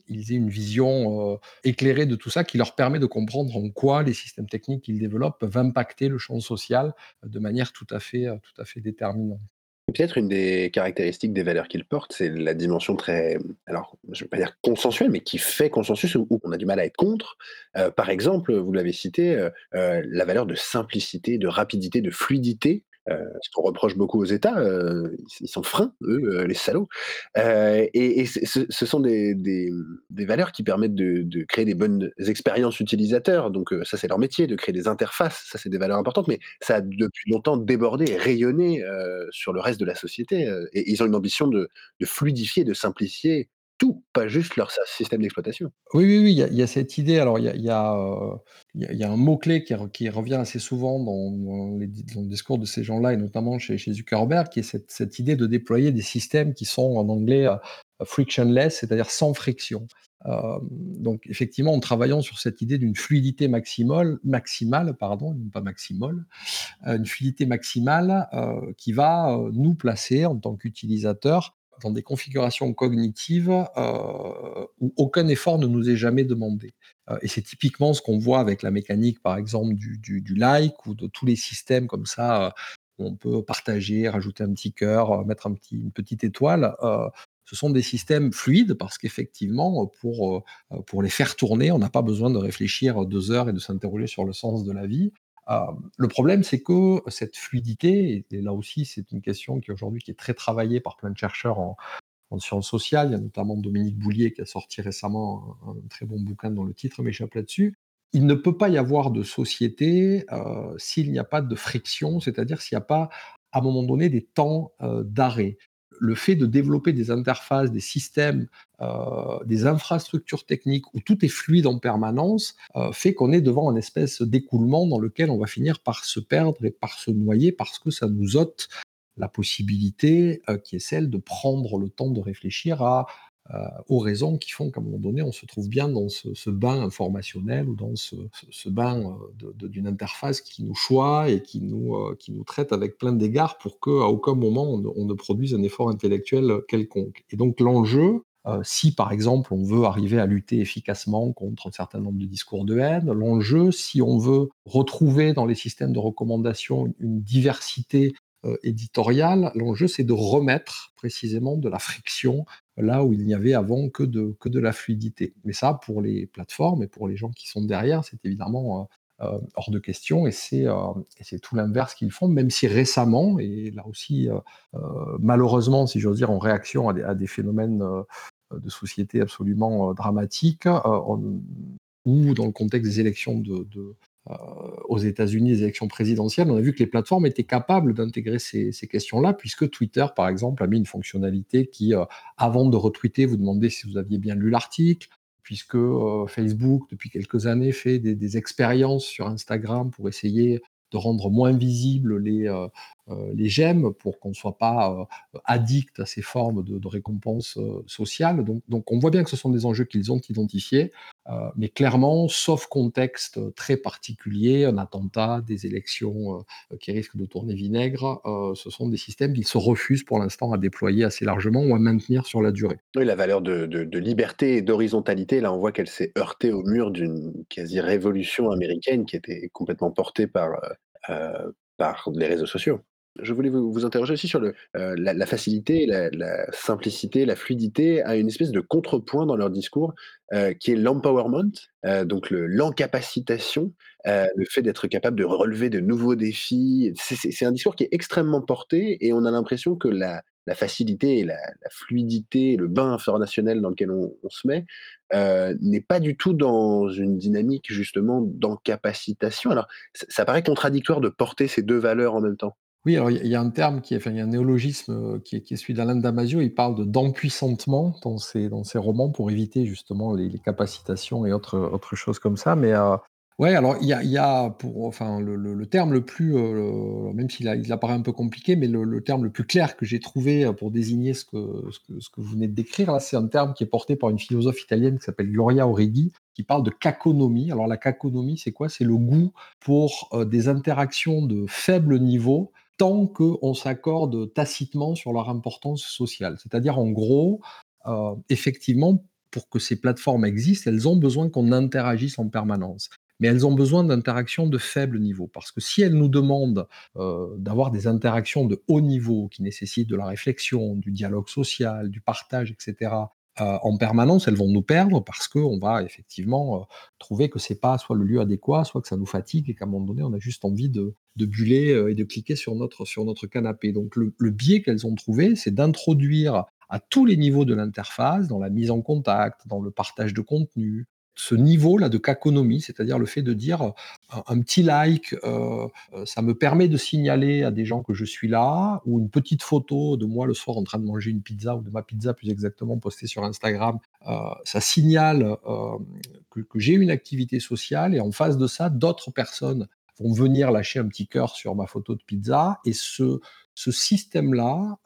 ils aient une vision euh, éclairée de tout ça qui leur permet de comprendre en quoi les systèmes techniques qu'ils développent peuvent impacter le champ social de manière tout à fait, euh, tout à fait déterminante. Peut-être une des caractéristiques des valeurs qu'ils portent, c'est la dimension très, alors je ne vais pas dire consensuelle, mais qui fait consensus ou on a du mal à être contre. Euh, par exemple, vous l'avez cité, la valeur de simplicité, de rapidité, de fluidité euh, ce qu'on reproche beaucoup aux États, euh, ils sont freins, eux, euh, les salauds. et, ce, sont des, valeurs qui permettent de, créer des bonnes expériences utilisateurs. Donc ça, c'est leur métier, de créer des interfaces. Ça, c'est des valeurs importantes. Mais ça a depuis longtemps débordé et rayonné sur le reste de la société. et ils ont une ambition de, fluidifier, de simplifier tout, pas juste leur système d'exploitation. Oui, oui, oui, il y a cette idée. Alors, il y a un mot-clé qui re qui revient assez souvent dans les le discours de ces gens-là et notamment chez Zuckerberg, qui est cette idée de déployer des systèmes qui sont en anglais, heu, frictionless, c'est-à-dire sans friction. Donc effectivement, en travaillant sur cette idée d'une fluidité maximale maximale, pardon, pas maximale, heu, une fluidité maximale, heu, qui va, nous placer en tant qu'utilisateurs dans des configurations cognitives, heu, où aucun effort ne nous est jamais demandé. Heu, et c'est typiquement ce qu'on voit avec la mécanique, par exemple, du like ou de tous les systèmes comme ça, heu, où on peut partager, rajouter un petit cœur, mettre un petit une petite étoile. Ce sont des systèmes fluides parce qu'effectivement, pour, pour les faire tourner, on n'a pas besoin de réfléchir 2 heures et de s'interroger sur le sens de la vie. Le problème, c'est que cette fluidité et là aussi, c'est une question qui aujourd'hui est très travaillée par plein de chercheurs en en sciences sociales. Il y a notamment Dominique Boulier qui a sorti récemment un très bon bouquin dont le titre m'échappe là-dessus. Il ne peut pas y avoir de société, s'il n'y a pas de friction, c'est-à-dire s'il n'y a pas, à un moment donné, des temps, d'arrêt. Le fait de développer des interfaces, des systèmes, heu, des infrastructures techniques où tout est fluide en permanence, heu, fait qu'on est devant un espèce d'écoulement dans lequel on va finir par se perdre et par se noyer parce que ça nous ôte la possibilité, heu, qui est celle de prendre le temps de réfléchir à, aux raisons qui font qu'à un moment donné, on se trouve bien dans ce bain informationnel ou dans ce bain, de d'une interface qui nous choit et qui nous, heu, qui nous traite avec plein d'égards pour qu'à aucun moment on ne produise un effort intellectuel, quelconque. Et donc l'enjeu, si par exemple on veut arriver à lutter efficacement contre un certain nombre de discours de haine, l'enjeu, si on veut retrouver dans les systèmes de recommandation une diversité, heu, éditoriale, l'enjeu c'est de remettre précisément de la friction là où il n'y avait avant que de la fluidité. Mais ça, pour les plateformes et pour les gens qui sont derrière, c'est évidemment, heu heu, hors de question et c'est, heu et c'est tout l'inverse qu'ils font, même si récemment et là aussi, heu heu, malheureusement, si j'ose dire, en réaction à des phénomènes, de société absolument, dramatiques, ou dans le contexte des élections de aux États-Unis, les élections présidentielles, on a vu que les plateformes étaient capables d'intégrer ces questions-là, puisque Twitter, par exemple, a mis une fonctionnalité qui, heu, avant de retweeter, vous demandait si vous aviez bien lu l'article, puisque, heu, Facebook, depuis quelques années, fait des expériences sur Instagram pour essayer de rendre moins visibles les, les j'aime pour qu'on ne soit pas, heu, addict à ces formes de de récompenses, heu, sociales. Donc on voit bien que ce sont des enjeux qu'ils ont identifiés, mais clairement, sauf contexte, très particulier, un attentat, des élections, qui risquent de tourner vinaigre, ce sont des systèmes qui se refusent pour l'instant à déployer assez largement ou à maintenir sur la durée. Oui, la valeur de liberté et d'horizontalité, là, on voit qu'elle s'est heurtée au mur d'une quasi révolution américaine qui était complètement portée par les réseaux sociaux. Je voulais vous interroger aussi sur heu, la facilité, la simplicité, la fluidité à une espèce de contrepoint dans leur discours, heu, qui est l'empowerment, heu, donc le l'encapacitation, le fait d'être capable de relever de nouveaux défis. C'est un discours qui est extrêmement porté et on a l'impression que la facilité et la fluidité, le bain informationnel dans lequel on se met, n'est pas du tout dans une dynamique justement d'encapacitation. Alors ça paraît contradictoire de porter ces 2 valeurs en même temps. Oui, alors il y a un terme qui est enfin, il y a un néologisme, heu, qui est qui celui d'Alain Damasio. Il parle de d'empuissantement dans ses dans ses romans pour éviter justement les capacitations et autres, autres choses comme ça. Mais, heu, ouais, alors il y a pour enfin le terme le plus, heu, même s'il il apparaît un peu compliqué, mais le terme le plus clair que j'ai trouvé, heu, pour désigner ce que ce que vous venez de décrire là, c'est un terme qui est porté par une philosophe italienne qui s'appelle Gloria Oreghi, qui parle de caconomie. Alors la caconomie, c'est quoi? C'est le goût pour, des interactions de faible niveau tant qu'on s'accorde tacitement sur leur importance sociale. C'est-à-dire, en gros, heu, effectivement, pour que ces plateformes existent, elles ont besoin qu'on interagisse en permanence. Mais elles ont besoin d'interactions de faible niveau. Parce que si elles nous demandent, heu, d'avoir des interactions de haut niveau qui nécessitent de la réflexion, du dialogue social, du partage et heu, en permanence, elles vont nous perdre parce qu'on va effectivement, heu, trouver que c'est pas soit le lieu adéquat, soit que ça nous fatigue et qu'à un moment donné, on a juste envie de de buller, heu, et de cliquer sur notre sur notre canapé. Donc le le biais qu'elles ont trouvé, c'est d'introduire à tous les niveaux de l'interface, dans la mise en contact, dans le partage de contenu, ce niveau-là de caconomie, c'est-à-dire le fait de dire euh, un, petit like, euh, euh, ça me permet de signaler à des gens que je suis là, ou une petite photo de moi le soir en train de manger une pizza, ou de ma pizza plus exactement postée sur Instagram, ça signale que, j'ai une activité sociale, et en face de ça, d'autres personnes vont venir lâcher un petit cœur sur ma photo de pizza, et ce système-là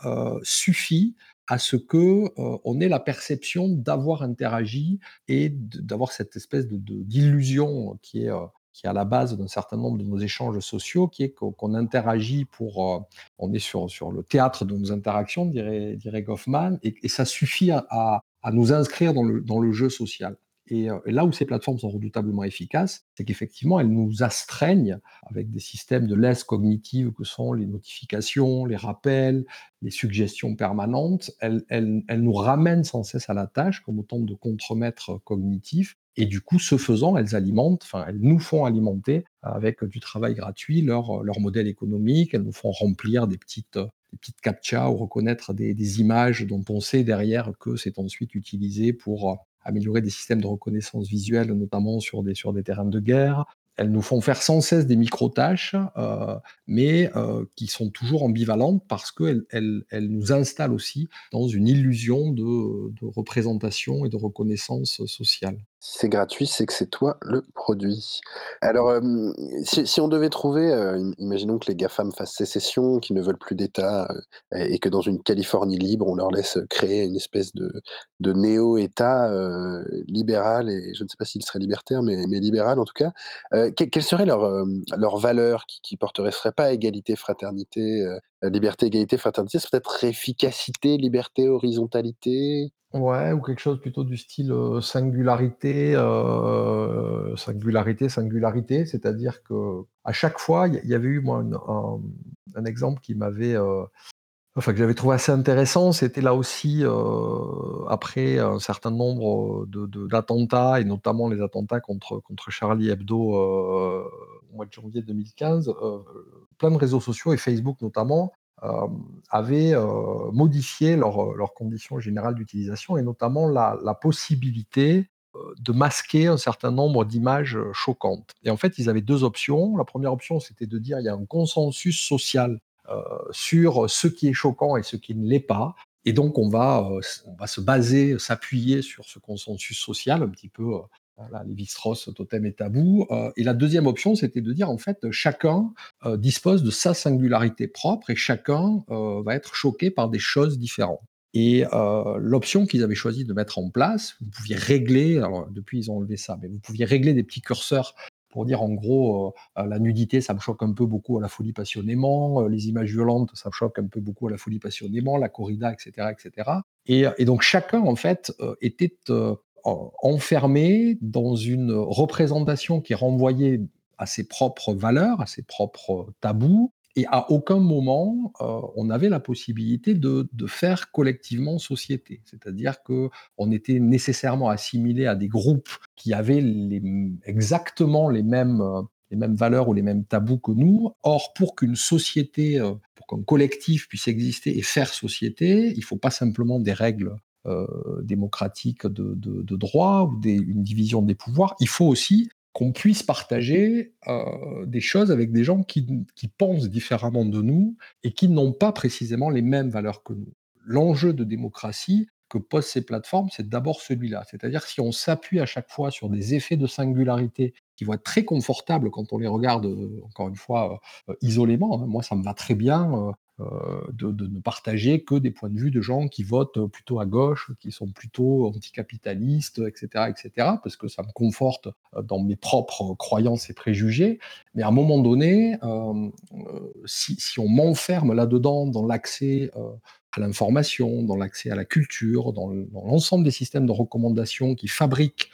suffit à ce que euh, on ait la perception d'avoir interagi et d'avoir cette espèce de, d'illusion qui est euh, qui est à la base d'un certain nombre de nos échanges sociaux, qui est qu'on, interagit pour, euh, on est sur, sur le théâtre de nos interactions, dirait, dirait Goffman, et, ça suffit à, à, nous inscrire dans le, dans le jeu social. Euh, et, là où ces plateformes sont redoutablement efficaces, c'est qu'effectivement, elles nous astreignent avec des systèmes de laisse cognitive que sont les notifications, les rappels, les suggestions permanentes. Elles, nous ramènent sans cesse à la tâche comme autant de contremaîtres cognitifs. Et du coup, ce faisant, elles alimentent, enfin, elles nous font alimenter avec du travail gratuit leur, leur modèle économique. Elles nous font remplir des petites, des petites captchas ou reconnaître des, des images dont on sait derrière que c'est ensuite utilisé pour améliorer des systèmes de reconnaissance visuelle, notamment sur des, sur des terrains de guerre. Elles nous font faire sans cesse des micro-tâches, euh, mais euh, qui sont toujours ambivalentes parce qu'elles elles, elles nous installent aussi dans une illusion de, de représentation et de reconnaissance sociale. C'est gratuit, c'est que c'est toi le produit. Alors, euh, si on devait trouver, euh, imaginons que les GAFAM fassent sécession, qu'ils ne veulent plus d'État, euh, et que dans une Californie libre, on leur laisse, créer une espèce de de néo-État, libéral et je ne sais pas s'il serait libertaire, mais libéral en tout cas. quelles seraient leurs, leurs valeurs qui qui porteraient? Pas égalité, fraternité, liberté, égalité, fraternité, ce serait peut-être efficacité, liberté, horizontalité? Ouais, ou quelque chose plutôt du style, singularité, singularité, singularité. C'est-à-dire qu'à chaque fois, il y avait eu moi un exemple qui m'avait, enfin que j'avais trouvé assez intéressant. C'était là aussi, après un certain nombre, de d'attentats et notamment les attentats contre contre Charlie Hebdo, au mois de janvier 2015, plein de réseaux sociaux et Facebook notamment euh, avaient euh, modifié leurs conditions générales d'utilisation et notamment la, possibilité euh, de masquer un certain nombre d'images choquantes. Et en fait, ils avaient deux options. La première option, c'était de dire il y a un consensus social sur ce qui est choquant et ce qui ne l'est pas. Et donc, on va, on va se baser, s'appuyer sur ce consensus social, un petit peu voilà, Lévi-Strauss, totem et tabou. Euh, et la deuxième option, c'était de dire en fait, chacun euh, dispose de sa singularité propre et chacun euh, va être choqué par des choses différentes. Et l'option qu'ils avaient choisi de mettre en place, vous pouviez régler, alors depuis ils ont enlevé ça, mais vous pouviez régler des petits curseurs pour dire en gros la nudité ça me choque un peu beaucoup à la folie passionnément, les images violentes ça me choque un peu beaucoup à la folie passionnément, la corrida, etc. etc. Et, et donc chacun en fait était enfermé dans une représentation qui renvoyait à ses propres valeurs, à ses propres tabous, et à aucun moment euh, on avait la possibilité de, faire collectivement société. C'est-à-dire qu'on était nécessairement assimilé à des groupes qui avaient exactement les mêmes, euh, les mêmes valeurs ou les mêmes tabous que nous. Or, pour qu'une société, euh, pour qu'un collectif puisse exister et faire société, il ne faut pas simplement des règles euh, démocratique de, droit ou des, une division des pouvoirs, il faut aussi qu'on puisse partager euh, des choses avec des gens qui, qui, pensent différemment de nous et qui n'ont pas précisément les mêmes valeurs que nous. L'enjeu de démocratie que posent ces plateformes, c'est d'abord celui-là. C'est-à-dire si on s'appuie à chaque fois sur des effets de singularité qui vont être très confortables quand on les regarde, euh, encore une fois, isolément, hein. moi ça me va très bien euh, de, ne partager que des points de vue de gens qui votent plutôt à gauche, qui sont plutôt anticapitalistes, etc., etc., parce que ça me conforte euh, dans mes propres croyances et préjugés. Mais à un moment donné, euh, si, on m'enferme là-dedans dans l'accès à l'information, dans l'accès à la culture, dans l'ensemble des systèmes de recommandation qui fabriquent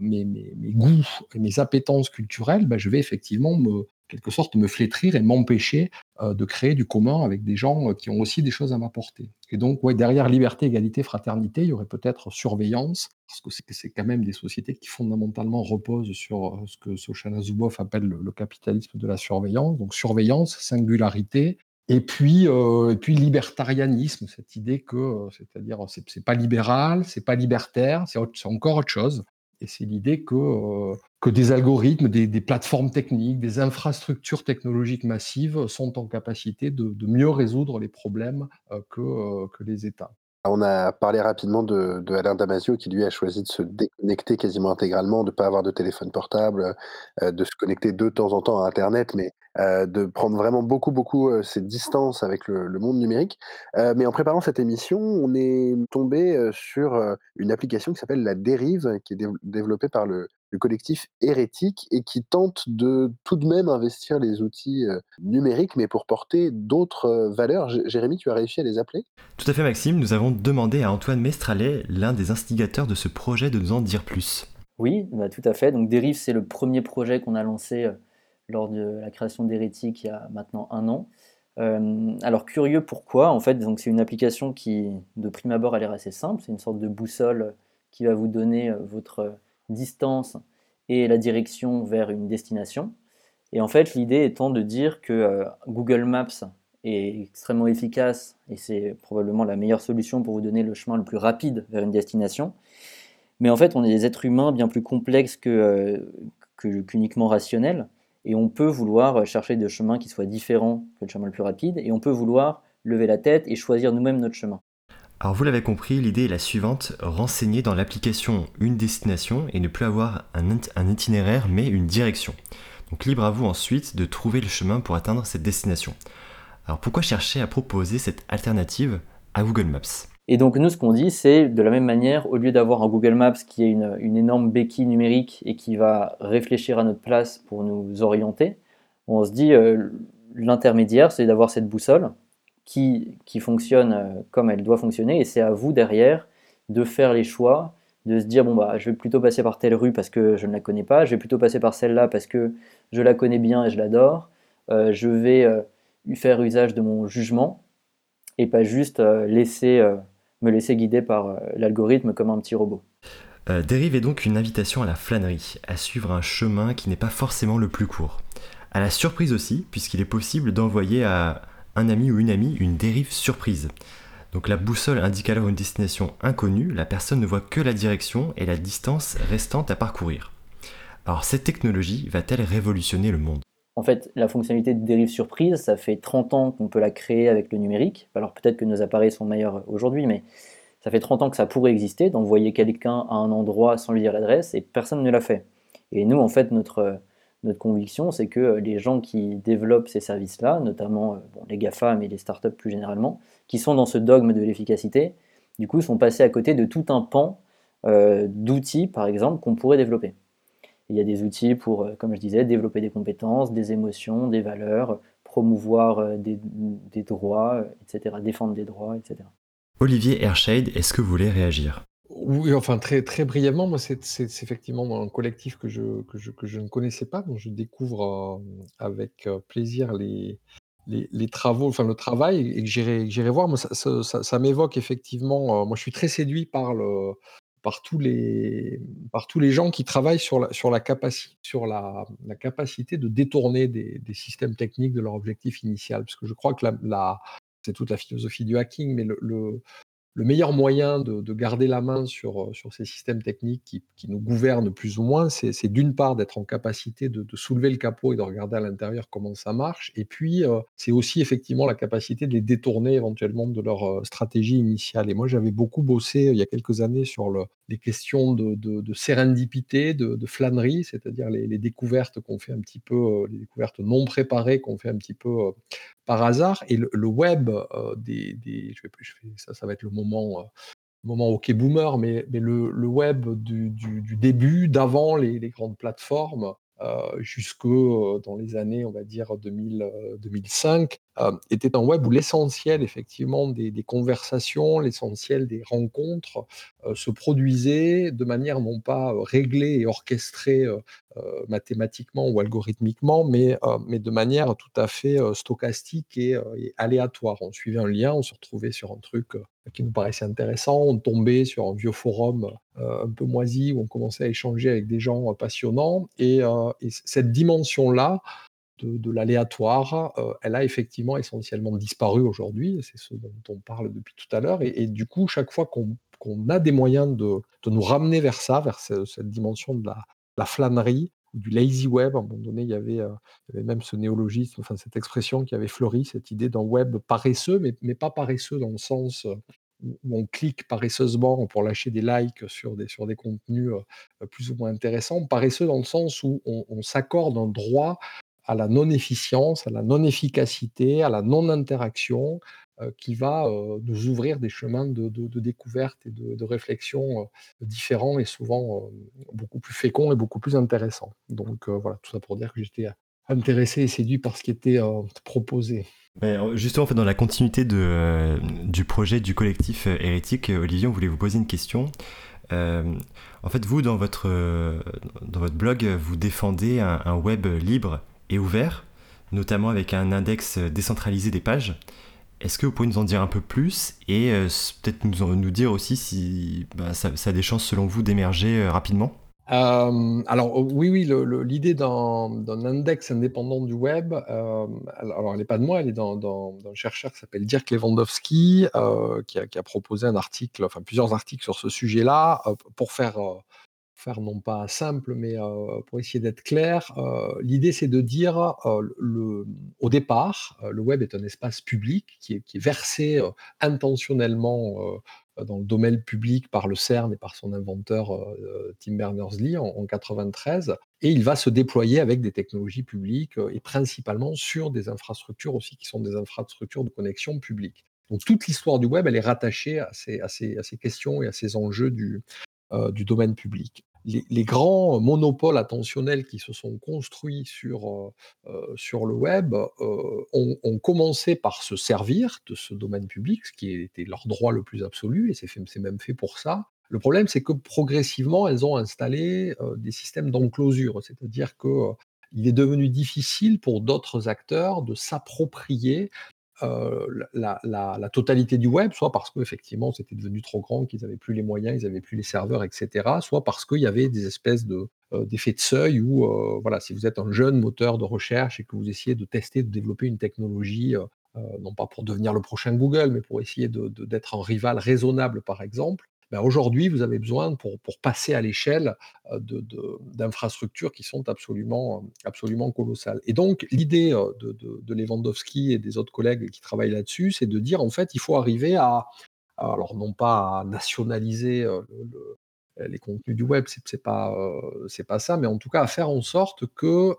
mes, goûts et mes appétences culturelles, ben je vais effectivement me, quelque sorte me flétrir et m'empêcher euh, de créer du commun avec des gens euh, qui ont aussi des choses à m'apporter. Et donc, derrière liberté, égalité, fraternité, il y aurait peut-être surveillance, parce que c'est quand même des sociétés qui fondamentalement reposent sur euh, ce que Sochana Zuboff appelle le, capitalisme de la surveillance. Donc, surveillance, singularité, et puis, et puis libertarianisme, cette idée que, c'est-à-dire, c'est pas libéral, c'est pas libertaire, c'est encore autre chose. Et c'est l'idée que, que des algorithmes, des, plateformes techniques, des infrastructures technologiques massives sont en capacité de, mieux résoudre les problèmes que, que les États. On a parlé rapidement de, Alain Damasio qui lui a choisi de se déconnecter quasiment intégralement, de ne pas avoir de téléphone portable, euh, de se connecter de temps en temps à Internet, mais euh, de prendre vraiment beaucoup, beaucoup euh, ses distances avec le, monde numérique. mais en préparant cette émission, on est tombé sur une application qui s'appelle La Dérive, qui est développée par le, le collectif hérétique et qui tente de tout de même investir les outils euh, numériques, mais pour porter d'autres euh, valeurs. Jérémy, tu as réussi à les appeler? Tout à fait, Maxime. Nous avons demandé à Antoine Mestralet, l'un des instigateurs de ce projet, de nous en dire plus. Oui, bah, tout à fait. Donc Dérive, c'est le premier projet qu'on a lancé euh, lors de la création d'Hérétique il y a maintenant un an. alors curieux pourquoi? En fait, c'est une application qui, de prime abord, a l'air assez simple. C'est une sorte de boussole qui va vous donner votre distance et la direction vers une destination. Et en fait, l'idée étant de dire que euh, Google Maps est extrêmement efficace et c'est probablement la meilleure solution pour vous donner le chemin le plus rapide vers une destination. Mais en fait, on est des êtres humains bien plus complexes que, euh, qu'uniquement rationnels et on peut vouloir chercher des chemins qui soient différents que le chemin le plus rapide et on peut vouloir lever la tête et choisir nous-mêmes notre chemin. Alors vous l'avez compris, l'idée est la suivante, renseigner dans l'application une destination et ne plus avoir un, itinéraire mais une direction. Donc libre à vous ensuite de trouver le chemin pour atteindre cette destination. Alors pourquoi chercher à proposer cette alternative à Google Maps? Et donc nous, ce qu'on dit, c'est de la même manière, au lieu d'avoir un Google Maps qui est une, énorme béquille numérique et qui va réfléchir à notre place pour nous orienter, on se dit euh, l'intermédiaire, c'est d'avoir cette boussole qui, qui fonctionne euh, comme elle doit fonctionner, et c'est à vous derrière de faire les choix, de se dire bon bah je vais plutôt passer par telle rue parce que je ne la connais pas, je vais plutôt passer par celle-là parce que je la connais bien et je l'adore, euh, je vais faire usage de mon jugement et pas juste laisser, me laisser guider par l'algorithme comme un petit robot. dérive est donc une invitation à la flânerie, à suivre un chemin qui n'est pas forcément le plus court. À la surprise aussi, puisqu'il est possible d'envoyer à un ami ou une amie une dérive surprise. Donc la boussole indique alors une destination inconnue, la personne ne voit que la direction et la distance restante à parcourir. Alors cette technologie va-t-elle révolutionner le monde? En fait, la fonctionnalité de dérive surprise, ça fait 30 ans qu'on peut la créer avec le numérique. Alors peut-être que nos appareils sont meilleurs aujourd'hui, mais ça fait 30 ans que ça pourrait exister, d'envoyer quelqu'un à un endroit sans lui dire l'adresse, et personne ne l'a fait. Et nous, en fait, notre, conviction, c'est que les gens qui développent ces services-là, notamment euh, les GAFA, mais les startups plus généralement, qui sont dans ce dogme de l'efficacité, du coup, sont passés à côté de tout un pan euh, d'outils, par exemple, qu'on pourrait développer. Il y a des outils pour, comme je disais, développer des compétences, des émotions, des valeurs, promouvoir des, des droits, etc., défendre des droits, etc. Olivier Hershade, est-ce que vous voulez réagir? Oui, enfin très très brièvement, moi c'est effectivement un collectif que je que je que je ne connaissais pas, donc je découvre, avec, plaisir les les les travaux, enfin le travail et que j'irai j'irai voir. Moi ça ça ça m'évoque effectivement, moi je suis très séduit par le par tous les par tous les gens qui travaillent sur la sur la capacité sur la la capacité de détourner des des systèmes techniques de leur objectif initial. Parce que je crois que la c'est toute la philosophie du hacking, mais le le meilleur moyen de, garder la main sur, euh, ces systèmes techniques qui, nous gouvernent plus ou moins, c'est d'une part d'être en capacité de, soulever le capot et de regarder à l'intérieur comment ça marche, et puis euh, c'est aussi effectivement la capacité de les détourner éventuellement de leur euh, stratégie initiale. Et moi j'avais beaucoup bossé il y a quelques années sur le, les questions de, de, sérendipité, de, flânerie, c'est-à-dire les, découvertes qu'on fait un petit peu, les découvertes non préparées qu'on fait un petit peu par hasard. Et le, web, des, des je vais, ça, ça va être le moment, moment OK boomer, mais, mais le, le web du, du, début, d'avant les, grandes plateformes, euh, jusque dans les années, on va dire 2000, 2005, était un web où l'essentiel effectivement des, conversations, l'essentiel des rencontres se produisait de manière non pas réglée et orchestrée mathématiquement ou algorithmiquement, mais, mais de manière tout à fait stochastique et, aléatoire. On suivait un lien, on se retrouvait sur un truc qui nous paraissait intéressant. On tombait sur un vieux forum euh, un peu moisi où on commençait à échanger avec des gens euh, passionnants. Et, euh, cette dimension-là de, l'aléatoire, elle a effectivement essentiellement disparu aujourd'hui. C'est ce dont on parle depuis tout à l'heure. Et, du coup, chaque fois qu'on a des moyens de, de, nous ramener vers ça, vers cette dimension de la, la flânerie, du lazy web. À un moment donné, il y avait, euh, il y avait même ce néologisme, enfin cette expression qui avait fleuri, cette idée d'un web paresseux, mais, mais pas paresseux dans le sens où on clique paresseusement pour lâcher des likes sur des, sur des contenus plus ou moins intéressants, paresseux dans le sens où on, on s'accorde un droit à la non-efficience, à la non-efficacité, à la non-interaction, euh, qui va euh, nous ouvrir des chemins de, découverte et de, réflexion euh, différents et souvent beaucoup plus féconds et beaucoup plus intéressants. Donc voilà, tout ça pour dire que j'étais intéressé et séduit par ce qui était proposé. justement, en fait, dans la continuité du projet du collectif hérétique, Olivier, on voulait vous poser une question. en fait, vous, dans votre, dans votre blog, vous défendez un, web libre et ouvert, notamment avec un index décentralisé des pages. Est-ce que vous pouvez nous en dire un peu plus et euh, peut-être nous, dire aussi si bah, ça, a des chances selon vous d'émerger euh, rapidement? Euh, alors oui, oui, l'idée d'un index indépendant du web, alors elle n'est pas de moi, elle est d'un chercheur qui s'appelle Dirk Lewandowski, qui, a, proposé un article, enfin plusieurs articles sur ce sujet-là, pour faire faire non pas simple, mais pour essayer d'être clair, l'idée c'est de dire, le, au départ, le web est un espace public qui est, versé intentionnellement dans le domaine public par le CERN et par son inventeur Tim Berners-Lee en, en 93, et il va se déployer avec des technologies publiques et principalement sur des infrastructures aussi qui sont des infrastructures de connexion publique. Donc toute l'histoire du web, elle est rattachée à ces, à ces, à ces questions et à ces enjeux du, euh, du domaine public. Les, grands monopoles attentionnels qui se sont construits sur, euh, euh, sur le web ont, commencé par se servir de ce domaine public, ce qui était leur droit le plus absolu, et c'est même fait pour ça. Le problème, c'est que progressivement, elles ont installé des systèmes d'enclosure, c'est-à-dire qu'il est devenu difficile pour d'autres acteurs de s'approprier la, totalité du web, soit parce qu'effectivement c'était devenu trop grand, qu'ils n'avaient plus les moyens, ils n'avaient plus les serveurs, etc., soit parce qu'il y avait des espèces de, d'effets de seuil où, voilà, si vous êtes un jeune moteur de recherche et que vous essayez de tester, de développer une technologie, non pas pour devenir le prochain Google, mais pour essayer d'être un rival raisonnable, par exemple, ben, aujourd'hui, vous avez besoin, pour, passer à l'échelle, d'infrastructures qui sont absolument, absolument colossales. Et donc, l'idée de, de, Lewandowski et des autres collègues qui travaillent là-dessus, c'est de dire, en fait, il faut arriver à, alors non pas à nationaliser les contenus du web, c'est pas, c'est pas ça, mais en tout cas à faire en sorte que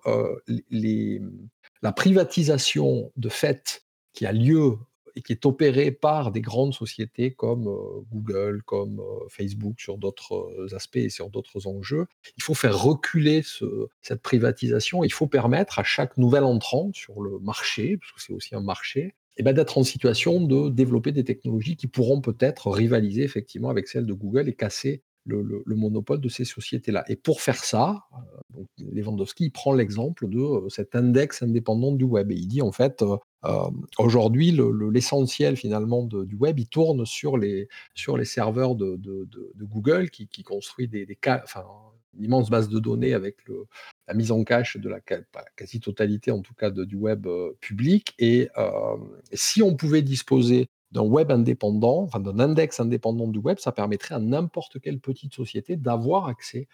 la privatisation de fait qui a lieu et qui est opéré par des grandes sociétés comme euh, Google, comme euh, Facebook sur d'autres euh, aspects et sur d'autres enjeux. Il faut faire reculer cette privatisation. Il faut permettre à chaque nouvel entrant sur le marché, parce que c'est aussi un marché, eh ben, d'être en situation de développer des technologies qui pourront peut-être rivaliser effectivement avec celles de Google et casser le, monopole de ces sociétés-là. Et pour faire ça, Lewandowski prend l'exemple de cet index indépendant du web. Et il dit en fait, euh, aujourd'hui, l'essentiel finalement du web, il tourne sur les, sur les serveurs de, Google qui, construit des, des une immense base de données avec la mise en cache de la, quasi-totalité, en tout cas, du web euh, public. Et euh, si on pouvait disposer d'un web indépendant, enfin d'un index indépendant du web, ça permettrait à n'importe quelle petite société d'avoir accès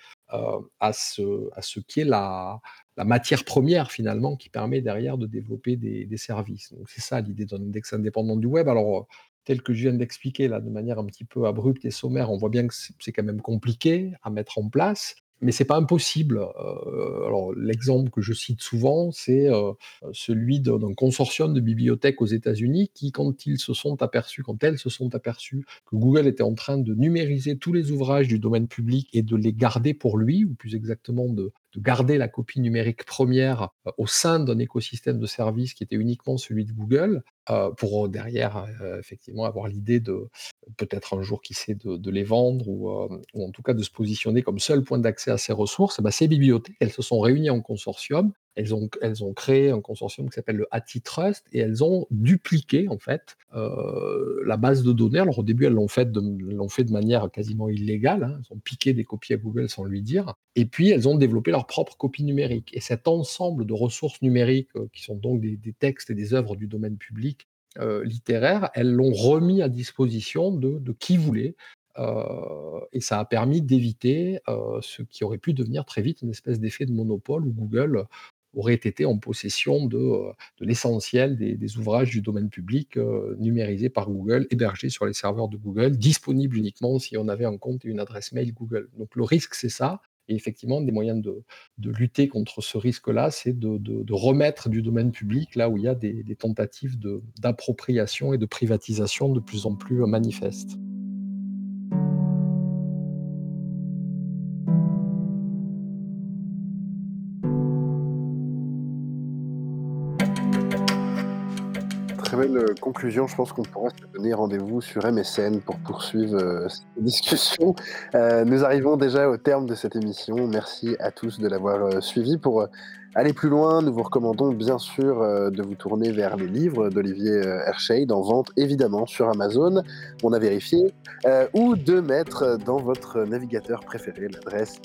à, ce, à ce qui est la, la matière première finalement qui permet derrière de développer des, services. Donc c'est ça l'idée d'un index indépendant du web. Alors tel que je viens d'expliquer là de manière un petit peu abrupte et sommaire, on voit bien que c'est quand même compliqué à mettre en place mais c'est pas impossible. Euh, l'exemple que je cite souvent, c'est euh, celui d'un consortium de bibliothèques aux États-Unis qui, quand ils se sont aperçus, quand elles se sont aperçues que Google était en train de numériser tous les ouvrages du domaine public et de les garder pour lui, ou plus exactement de, garder la copie numérique première euh, au sein d'un écosystème de services qui était uniquement celui de Google, pour derrière effectivement avoir l'idée de peut-être un jour qui sait de, les vendre ou, ou, en tout cas de se positionner comme seul point d'accès à ces ressources, bah, ces bibliothèques, elles se sont réunies en consortium, elles ont, elles créé un consortium qui s'appelle le Trust et elles ont dupliqué en fait euh, la base de données. Alors au début, elles l'ont fait, de, manière quasiment illégale, hein. elles ont piqué des copies à Google sans lui dire, et puis elles ont développé leur propre copie numérique. Et cet ensemble de ressources numériques, euh, qui sont donc des, textes et des œuvres du domaine public, euh, littéraire, elles l'ont remis à disposition de qui voulait et ça a permis d'éviter ce qui aurait pu devenir très vite une espèce d'effet de monopole où Google aurait été en possession de, de l'essentiel des, ouvrages du domaine public numérisés par Google, hébergés sur les serveurs de Google, disponibles uniquement si on avait un compte et une adresse mail Google. Donc le risque, c'est ça. Et effectivement, des moyens de, lutter contre ce risque-là, c'est de, remettre du domaine public là où il y a des, des tentatives d'appropriation et de privatisation de plus en plus manifestes. Euh, conclusion. Je pense qu'on pourra se donner rendez-vous sur MSN pour poursuivre euh, cette discussion. Euh, nous arrivons déjà au terme de cette émission. Merci à tous de l'avoir suivi. Pour aller plus loin, nous vous recommandons bien sûr de vous tourner vers les livres d'Olivier Hershade en vente évidemment sur Amazon. On a vérifié. ou de mettre dans votre navigateur préféré l'adresse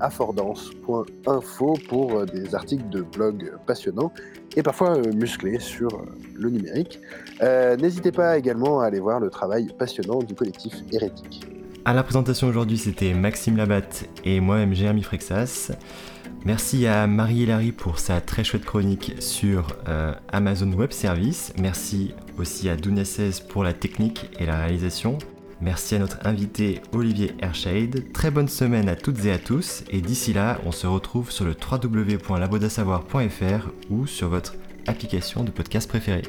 affordance.info pour des articles de blog passionnants et parfois euh, musclé sur euh, le numérique. Euh, n'hésitez pas également à aller voir le travail passionnant du collectif Hérétique. À la présentation aujourd'hui, c'était Maxime Labatte et moi-même Jérémy Frexas. Merci à Marie Hilary pour sa très chouette chronique sur Amazon Web Service. Merci aussi à Dunia 16 pour la technique et la réalisation. Merci à notre invité Olivier Hershade. Très bonne semaine à toutes et à tous. Et d'ici là, on se retrouve sur le www.labodasavoir.fr ou sur votre application de podcast préférée.